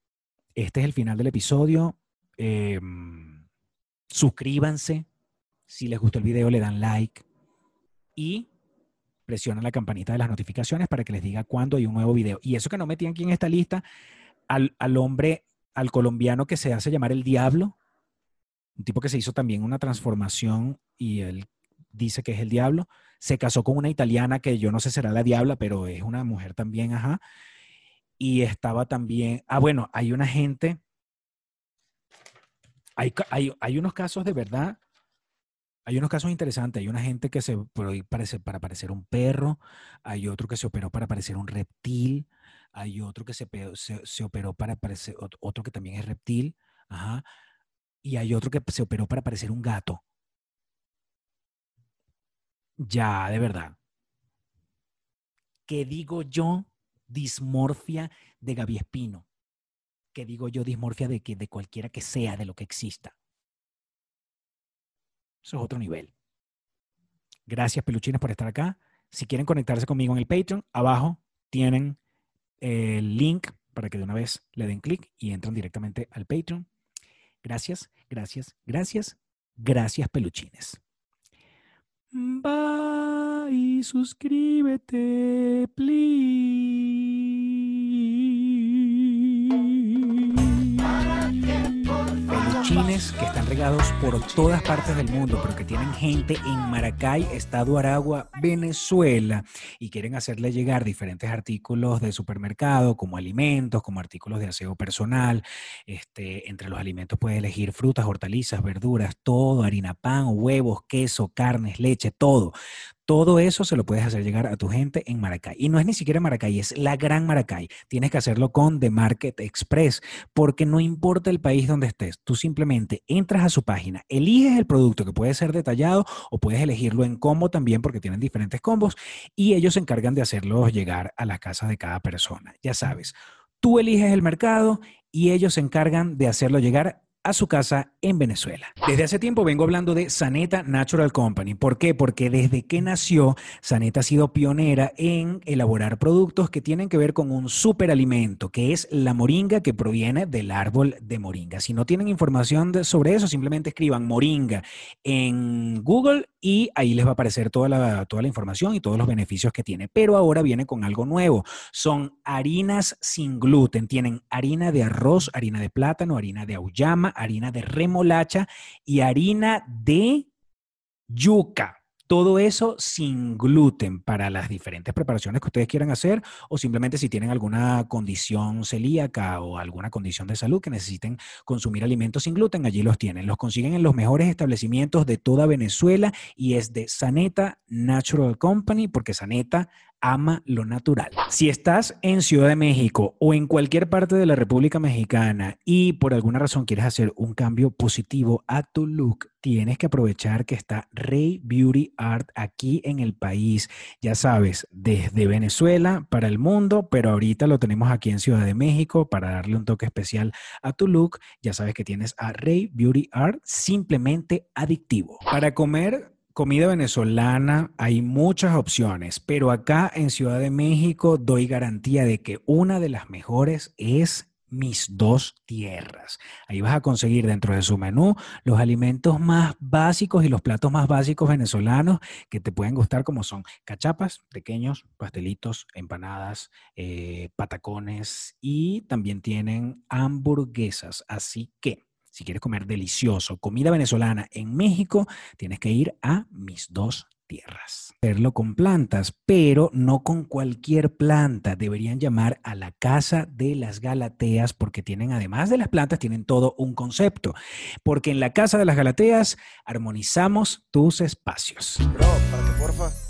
Este es el final del episodio. Em, suscríbanse. Si les gustó el video, le dan like. Y presionan la campanita de las notificaciones para que les diga cuándo hay un nuevo video. Y eso que no metí aquí en esta lista, al, al hombre, al colombiano que se hace llamar el diablo, un tipo que se hizo también una transformación y él dice que es el diablo, se casó con una italiana que yo no sé será la diabla, pero es una mujer también, ajá. Y estaba también, ah, bueno, hay una gente, hay, hay, hay unos casos de verdad, hay unos casos interesantes, hay una gente que se operó para parecer un perro, hay otro que se operó para parecer un reptil, hay otro que se, se, operó para parecer, otro que también es reptil, ajá, y hay otro que se operó para parecer un gato. Ya, de verdad. ¿Qué digo yo? Dismorfia de Gaby Espino. ¿Qué digo yo? Dismorfia de, que, de cualquiera que sea, de lo que exista. Eso es otro nivel. Gracias, peluchines, por estar acá. Si quieren conectarse conmigo en el Patreon, abajo tienen el link para que de una vez le den clic y entren directamente al Patreon. Gracias, gracias, gracias, gracias, peluchines. Va y suscríbete, please. Que están regados por todas partes del mundo, pero que tienen gente en Maracay, Estado Aragua, Venezuela, y quieren hacerle llegar diferentes artículos de supermercado, como alimentos, como artículos de aseo personal. Este, entre los alimentos puedes elegir frutas, hortalizas, verduras, todo, harina, pan, huevos, queso, carnes, leche, todo. Todo eso se lo puedes hacer llegar a tu gente en Maracay. Y no es ni siquiera Maracay, es la gran Maracay. Tienes que hacerlo con The Market Express, porque no importa el país donde estés, tú simplemente entras a su página, eliges el producto que puede ser detallado o puedes elegirlo en combo también, porque tienen diferentes combos, y ellos se encargan de hacerlo llegar a la casa de cada persona. Ya sabes, tú eliges el mercado y ellos se encargan de hacerlo llegar a su casa en Venezuela. Desde hace tiempo vengo hablando de Saneta Natural Company. ¿Por qué? Porque desde que nació, Saneta ha sido pionera en elaborar productos que tienen que ver con un superalimento, que es la moringa que proviene del árbol de moringa. Si no tienen información sobre eso, simplemente escriban moringa en Google y ahí les va a aparecer toda la, toda la información y todos los beneficios que tiene. Pero ahora viene con algo nuevo. Son harinas sin gluten. Tienen harina de arroz, harina de plátano, harina de auyama, harina de remolacha y harina de yuca. Todo eso sin gluten para las diferentes preparaciones que ustedes quieran hacer o simplemente si tienen alguna condición celíaca o alguna condición de salud que necesiten consumir alimentos sin gluten, allí los tienen. Los consiguen en los mejores establecimientos de toda Venezuela y es de Saneta Natural Company porque Saneta ama lo natural. Si estás en Ciudad de México o en cualquier parte de la República Mexicana y por alguna razón quieres hacer un cambio positivo a tu look, tienes que aprovechar que está Rey Beauty Art aquí en el país. Ya sabes, desde Venezuela para el mundo, pero ahorita lo tenemos aquí en Ciudad de México para darle un toque especial a tu look. Ya sabes que tienes a Rey Beauty Art simplemente adictivo. Para comer Comida venezolana, hay muchas opciones, pero acá en Ciudad de México doy garantía de que una de las mejores es mis dos tierras. Ahí vas a conseguir dentro de su menú los alimentos más básicos y los platos más básicos venezolanos que te pueden gustar, como son cachapas, pequeños, pastelitos, empanadas, eh, patacones y también tienen hamburguesas. Así que si quieres comer delicioso, comida venezolana en México, tienes que ir a mis dos tierras. Hacerlo con plantas, pero no con cualquier planta. Deberían llamar a la Casa de las Galateas porque tienen, además de las plantas, tienen todo un concepto. Porque en la Casa de las Galateas armonizamos tus espacios. Bro, para porfa.